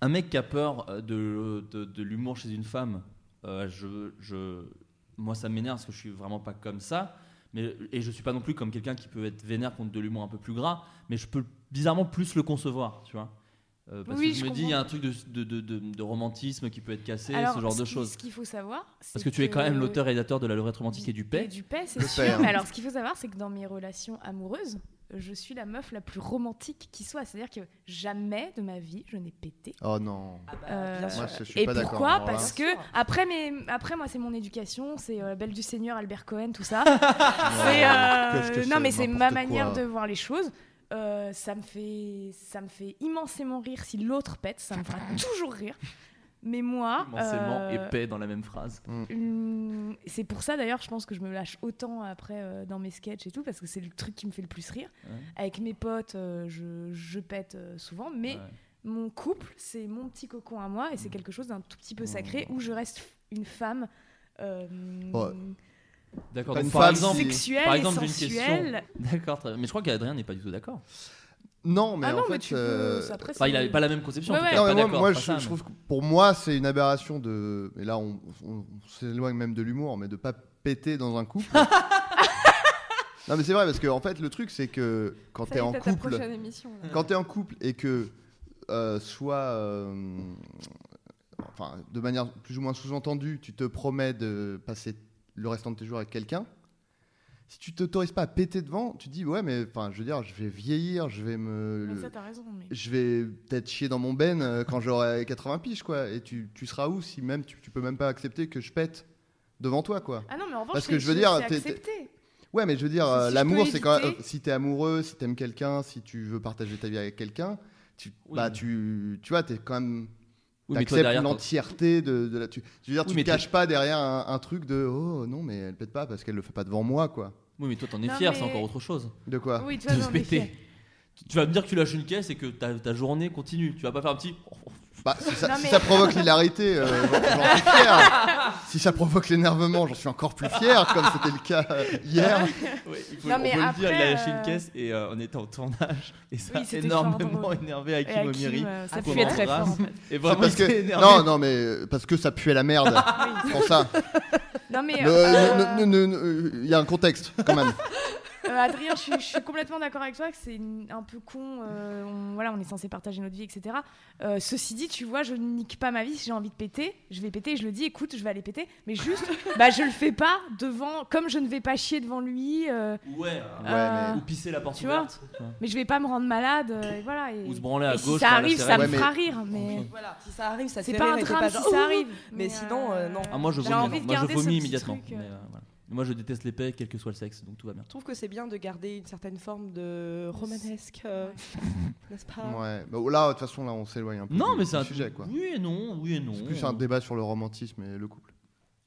A: un mec qui a peur euh, de, de, de l'humour chez une femme, euh, je, je, moi ça m'énerve parce que je suis vraiment pas comme ça. Mais, et je suis pas non plus comme quelqu'un qui peut être vénère contre de l'humour un peu plus gras, mais je peux bizarrement plus le concevoir, tu vois. Euh, parce
F: Oui,
A: que je,
F: je
A: me dis, il y a un truc de, de, de, de- de romantisme qui peut être cassé,
F: Alors,
A: ce genre de choses.
F: Ce qu'il faut savoir, c'est
A: Parce que tu es quand même l'auteur et rédacteur de La Lorette romantique et du
F: Et
A: paix.
F: du paix, c'est sûr.
C: père.
F: Mais alors, ce qu'il faut savoir, c'est que dans mes relations amoureuses, je suis la meuf la plus romantique qui soit. C'est-à-dire que jamais de ma vie, je n'ai pété.
C: Oh non.
F: Euh.
C: Moi, je suis
F: et
C: pas
F: pourquoi. Parce que
E: Bien sûr.
F: après, mes, après moi, c'est mon éducation, c'est euh, Belle du Seigneur, Albert Cohen, tout ça. c'est euh,
C: que
F: non,
C: c'est,
F: mais c'est ma manière
C: quoi.
F: de voir les choses. Euh, ça me fait, ça me fait immensément rire si l'autre pète. Ça me fera toujours rire. Mais moi,
A: Immensément
F: euh,
A: épais dans la même phrase.
F: Hum, C'est pour ça d'ailleurs, je pense que je me lâche autant après euh, dans mes sketchs et tout, parce que c'est le truc qui me fait le plus rire.
A: Ouais.
F: Avec mes potes, euh, je, je pète euh, souvent, mais
A: Ouais.
F: mon couple, c'est mon petit cocon à moi et c'est quelque chose d'un tout petit peu sacré
A: Mmh.
F: où je reste une femme. euh,
C: Ouais.
A: D'accord.
C: Une
A: par
C: femme,
A: exemple,
F: sexuelle
A: par
F: et
A: exemple, une question. D'accord. très bien. Mais je crois qu'Adrien n'est pas du tout d'accord.
C: Non, mais
F: ah
C: en
F: non,
C: fait.
F: mais tu
C: euh,
F: peux. après,
A: Enfin, il
F: c'est-
A: n'avait pas la même conception.
F: Ouais,
A: en tout
F: ouais.
A: cas,
C: Non,
A: pas
C: mais moi,
A: d'accord,
C: moi,
A: pas
C: je,
A: ça,
C: je
A: mais-
C: trouve que pour moi, c'est une aberration de. Et là, on, on- on s'éloigne même de l'humour, mais de pas péter dans un couple. non, mais c'est vrai, parce que en fait, le truc, c'est que quand
D: Ça
C: t'es
D: y est,
C: en
D: t'as ta
C: couple,
D: prochaine émission. là.
C: quand t'es en couple et que euh, soit, euh, enfin, de manière plus ou moins sous-entendue, tu te promets de passer le restant de tes jours avec quelqu'un. Si tu t'autorises pas à péter devant, tu te dis ouais mais enfin je veux dire je vais vieillir, je vais me
F: Ouais, ça, t'as raison. mais-
C: je vais peut-être chier dans mon ben euh, quand j'aurai 80 piges quoi et tu, tu seras où si même tu, tu peux même pas accepter que je pète devant toi quoi?
F: Ah non, mais en revanche,
C: Parce que je veux dire, ouais mais je veux dire euh,
F: si
C: l'amour c'est quand euh, si t'es amoureux si t'aimes quelqu'un si tu veux partager ta vie avec quelqu'un tu
A: Oui,
C: bah tu tu vois t'es quand même
A: Oui,
C: t'acceptes l'entièreté de, de la tu je veux dire
A: Oui,
C: tu te caches pas derrière un, un truc de oh non mais elle pète pas parce qu'elle le fait pas devant moi quoi
A: Oui, mais toi, t'en es
F: Non,
A: fier, c'est encore autre chose.
C: de quoi
F: Oui,
A: se
F: ai
A: péter. Tu- Tu vas me dire que tu lâches une caisse et que ta, ta journée continue. Tu vas pas faire un petit.
C: Bah, si ça,
F: Non,
C: si
F: mais-
C: ça provoque l'hilarité, euh, j'en suis fier. si ça provoque l'énervement, j'en suis encore plus fier, comme c'était le cas euh, hier.
A: Ouais, il faut,
F: Non,
A: on
F: mais
A: peut le dire, il a
F: après,
A: lâché une
F: euh,
A: caisse et euh, on était en tournage et ça
F: Oui,
A: a énormément
F: fort
A: énervé Hakim
F: Et Hakim,
A: Omiri.
F: euh, ça puait très fort, en fait.
A: Et vraiment,
C: parce que
A: énervé.
C: non, non, mais parce que ça puait la merde. pour ça.
F: Non, mais euh,
C: Il y a un contexte quand même.
F: Euh, Adrien, je suis, je suis complètement d'accord avec toi que c'est un peu con. euh, on, voilà, on est censé partager notre vie, etc. Euh, ceci dit, tu vois, je ne nique pas ma vie. Si j'ai envie de péter, je vais péter. Je le dis, écoute, je vais aller péter. Mais juste, bah, je le fais pas devant. Comme je ne vais pas chier devant lui. euh,
A: Ouais,
F: Euh,
A: ou pisser la porte
F: tu vois mais je vais pas me rendre malade. euh, et voilà. Et,
A: Ou se branler à
F: et si
A: gauche
F: ça
A: par la
F: arrive, ça me
C: Ouais, mais-
F: fera rire. Mais
E: Voilà, si ça arrive, ça
F: c'est pas un drame
E: pas
F: si ça arrive.
E: Mais sinon, non.
A: Ah, moi je
F: J'ai
A: vomis,
F: envie
A: non.
F: de
A: moi je vomis. Mais, euh. Moi je déteste l'épée, quel que soit le sexe, donc tout va bien.
E: Je trouve que c'est bien de garder une certaine forme de romanesque, euh, n'est-ce pas?
C: Ouais. Bah, là, de toute façon, là, on s'éloigne un peu
A: Non,
C: du,
A: mais
C: du
A: c'est un
C: sujet, quoi.
A: Oui et non, oui et non.
C: C'est plus un débat sur le romantisme et le couple.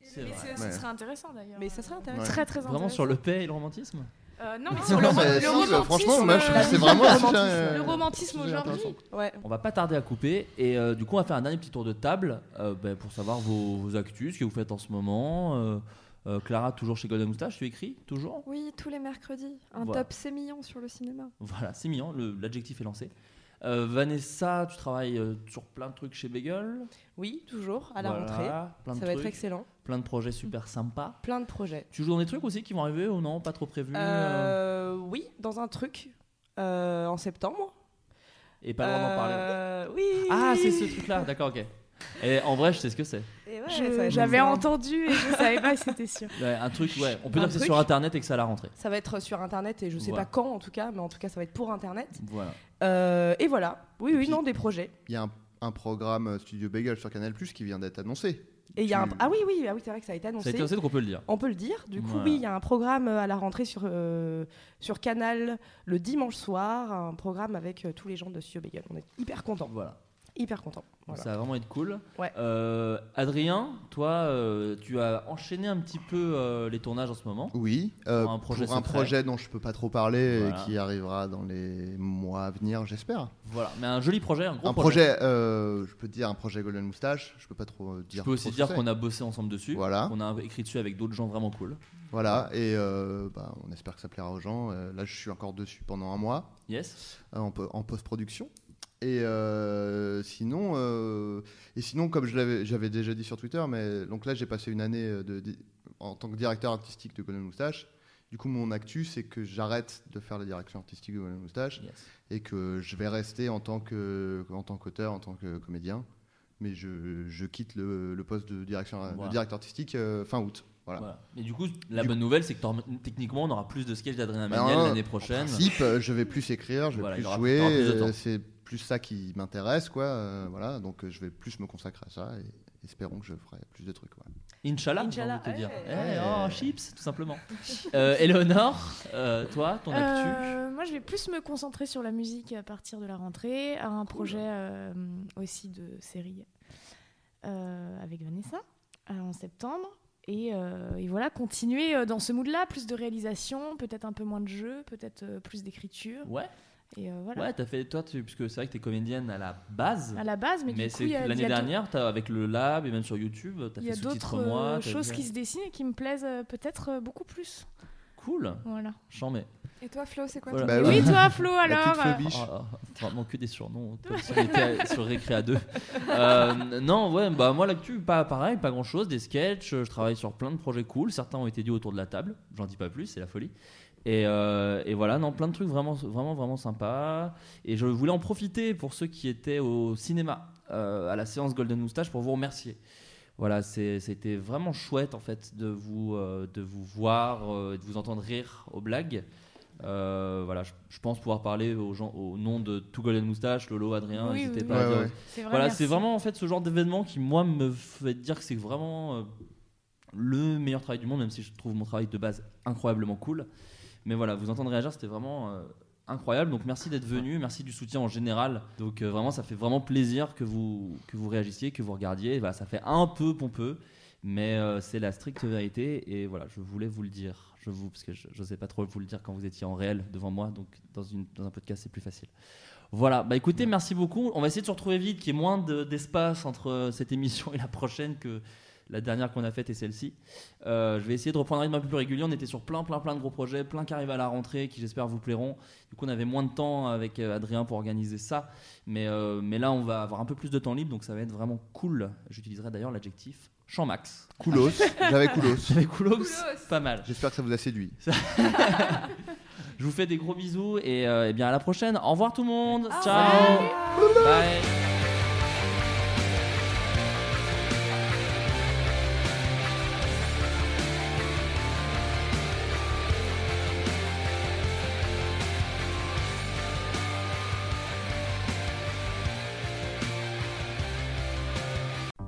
A: C'est
F: mais
A: vrai.
F: ce,
C: Ouais.
F: serait intéressant d'ailleurs.
E: Mais ça serait
F: Euh,
E: intéressant.
F: Très très intéressant.
A: Vraiment sur le paix et le romantisme?
F: Euh, non, mais sur le,
C: Non,
F: ro-
C: mais
F: le
C: si,
F: romantisme.
C: franchement, moi, je trouve
F: euh,
C: que c'est vraiment un
E: le romantisme.
C: euh,
F: Le aujourd'hui.
E: Ouais.
A: On va pas tarder à couper et euh, du coup on va faire un dernier petit tour de table euh, ben, pour savoir vos, vos actus, ce que vous faites en ce moment. Euh, Clara, toujours chez Golden Moustache, tu écris Toujours?
D: Oui, tous les mercredis. Un
A: Voilà.
D: top sémillant sur le cinéma.
A: Voilà, le- l'adjectif est lancé. Euh, Vanessa, tu travailles euh, sur plein de trucs chez Bagel.
E: Oui, toujours, à la
A: Voilà,
E: rentrée.
A: Plein de
E: Ça va être excellent.
A: plein de projets super sympas.
E: Plein de projets.
A: Tu joues dans des trucs aussi qui vont arriver ou non? Pas trop prévus euh,
E: Euh, oui, dans un truc euh, en septembre.
A: Et pas le droit d'en parler
E: Oui.
A: Ah, c'est ce truc-là, d'accord, ok. Et en vrai, je sais ce que c'est.
E: Ouais, ça
F: J'avais entendu et je savais pas si c'était sûr.
A: Ouais, un truc, ouais. On peut
E: Un
A: dire que c'est sur internet et que c'est à la rentrée.
E: Ça va être sur internet et je sais
A: Voilà.
E: pas quand en tout cas, mais en tout cas ça va être pour internet.
A: Voilà.
E: Euh, et voilà. Oui, oui,
C: puis-
E: non, des projets.
C: Il y a un, un programme euh, Studio Bagel sur Canal Plus qui vient d'être annoncé.
E: Et il y a un... Ah oui, oui, ah oui c'est vrai que ça a été
A: Ça a
E: annoncé.
A: été annoncé, donc on peut le dire.
E: On peut le dire. Du coup,
A: Voilà.
E: oui, il y a un programme euh, à la rentrée sur, euh, sur Canal le dimanche soir, un programme avec euh, tous les gens de Studio Bagel. On est hyper contents.
A: Voilà.
E: Hyper contents. Voilà.
A: Ça va vraiment être cool.
E: Ouais.
A: Euh, Adrien, toi, euh, tu as enchaîné un petit peu euh, les tournages en ce moment.
C: Oui, euh,
A: Pour un projet
C: pour un projet dont je peux pas trop parler
A: Voilà.
C: et qui arrivera dans les mois à venir, j'espère.
A: Voilà, mais un joli projet, un gros
C: Un projet, euh, je peux te dire un projet Golden Moustache, je peux pas trop euh,
A: Je
C: dire.
A: peux aussi dire qu'on a bossé ensemble dessus.
C: Voilà.
A: On a écrit dessus avec d'autres gens vraiment cool.
C: Voilà, et euh, bah, on espère que ça plaira aux gens. Euh, là, je suis encore dessus pendant un mois.
A: Yes.
C: euh, en post-production. Et euh, sinon, euh, et sinon, comme j'avais déjà dit sur Twitter, mais donc là j'ai passé une année euh, de, de- en tant que directeur artistique de Golden Moustache. Du coup, mon actu, c'est que j'arrête de faire la direction artistique de Golden Moustache
A: yes.
C: et que je vais rester en tant que en tant qu'auteur, en tant que comédien. Mais je, je quitte le, le poste de direction de directeur artistique euh, fin août. Voilà.
A: Voilà. Et du coup, la
C: Du
A: bonne nouvelle, c'est que techniquement, on aura plus de sketchs d'Adrien
C: Bah,
A: Méniel l'année
C: En
A: prochaine.
C: principe, euh, je vais plus écrire, je vais
A: Voilà,
C: plus jouer.
A: plus.
C: C'est plus ça qui m'intéresse, quoi. euh, voilà, donc euh, je vais plus me consacrer à ça et espérons que je ferai plus de trucs. voilà.
A: Inch'Allah, j'ai
E: Inch'Allah,
A: envie de te dire.
E: ouais.
A: Eh,
C: Ouais.
A: oh, chips, tout simplement. Euh, Éléonore, euh, toi, ton actu
F: moi, je vais plus me concentrer sur la musique à partir de la rentrée. Un projet euh, aussi de série euh, avec Vanessa euh, en septembre. Et, euh, et voilà, continuer dans ce mood-là, plus de réalisation, peut-être un peu moins de jeu, peut-être plus d'écriture.
A: Ouais,
F: Et euh, voilà.
A: ouais, t'as fait, toi, tu, puisque c'est vrai que t'es comédienne à la base.
F: À la base, mais,
A: mais
F: du coup,
A: c'est l'année dernière, t'as- avec le lab et même sur YouTube, t'as
F: Il y
A: fait
F: a d'autres euh, choses qui se dessinent et qui me plaisent euh, peut-être beaucoup plus.
A: Cool,
F: Voilà.
A: j'en mets.
D: Et toi, Flo, c'est quoi
A: Voilà.
D: ton-
C: Bah oui.
F: toi, Flo,
C: La
F: alors.
A: Oh, oh, vraiment que des surnoms si on était sur Récré à deux. Euh, non, ouais, bah moi l'actu, pas pareil, pas grand chose, des sketchs, je travaille sur plein de projets cool, certains ont été dit autour de la table, j'en dis pas plus, c'est la folie. Et, euh, et voilà, non, plein de trucs vraiment, vraiment, vraiment sympas. Et je voulais en profiter pour ceux qui étaient au cinéma euh, à la séance Golden Moustache pour vous remercier. Voilà, c'était vraiment chouette en fait de vous, euh, de vous voir, de vous entendre rire aux blagues. Voilà, je, je pense pouvoir parler aux gens au nom de tout Golden Moustache, Lolo, Adrien,
F: Oui,
A: pas.
C: oui. Ouais,
F: vrai,
A: Voilà, c'est vraiment en fait ce genre d'événement qui moi me fait dire que c'est vraiment le meilleur travail du monde, même si je trouve mon travail de base incroyablement cool. Mais voilà, vous entendre réagir, c'était vraiment euh, incroyable. Donc merci d'être venu, merci du soutien en général. Donc euh, vraiment, ça fait vraiment plaisir que vous que vous réagissiez, que vous regardiez. Voilà, ça fait un peu pompeux, mais euh, c'est la stricte vérité. Et voilà, je voulais vous le dire. Je vous parce que je ne sais pas trop vous le dire quand vous étiez en réel devant moi. Donc dans une dans un podcast, c'est plus facile. Voilà, bah écoutez, merci beaucoup. On va essayer de se retrouver vite, qu'il y ait moins de- d'espace entre cette émission et la prochaine que La dernière qu'on a faite est celle-ci. Euh, je vais essayer de reprendre un rythme un peu plus régulier. On était sur plein, plein, plein de gros projets, plein qui arrivent à la rentrée, qui j'espère vous plairont. Du coup, on avait moins de temps avec euh, Adrien pour organiser ça. Mais, euh, mais là, on va avoir un peu plus de temps libre, donc ça va être vraiment cool. J'utiliserai d'ailleurs l'adjectif champ max.
C: Coolos. J'avais Coolos.
A: J'avais coolos,
D: Coolos.
A: pas mal.
C: J'espère que ça vous a séduit.
A: Je vous fais des gros bisous et, euh, bien à la prochaine. Au revoir tout le monde. Ciao. Bye.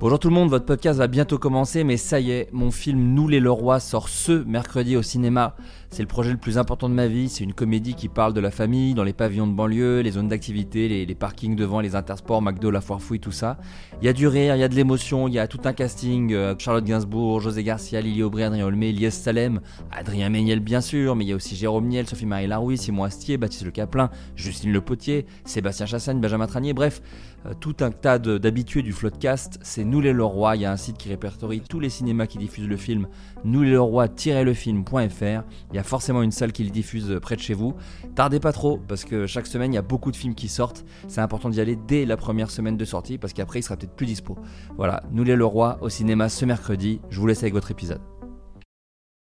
A: Bonjour tout le monde, votre podcast va bientôt commencer, mais ça y est, mon film Nous les Leroy sort ce mercredi au cinéma. C'est le projet le plus important de ma vie, c'est une comédie qui parle de la famille, dans les pavillons de banlieue, les zones d'activité, les, parkings devant les intersports, McDo, la foire fouille, tout ça. Il y a du rire, il y a de l'émotion, il y a tout un casting, euh, Charlotte Gainsbourg, José Garcia, Lily Aubry, Adrien Olmé, Lies Salem, Adrien Méniel bien sûr, mais il y a aussi Jérôme Niel, Sophie-Marie Larouille, Simon Astier, Baptiste Le Caplin, Justine Le Potier, Sébastien Chassagne, Benjamin Tranier, bref, tout un tas d'habitués du Floodcast. C'est Nous les Leroy. Il y a un site qui répertorie tous les cinémas qui diffusent le film. Nous les Leroy-lefilm.fr. Il y a forcément une salle qui le diffuse euh, près de chez vous. Tardez pas trop parce que chaque semaine il y a beaucoup de films qui sortent. C'est important d'y aller dès la première semaine de sortie parce qu'après il sera peut-être plus dispo. Voilà, Nous les Leroy au cinéma ce mercredi. Je vous laisse avec votre épisode.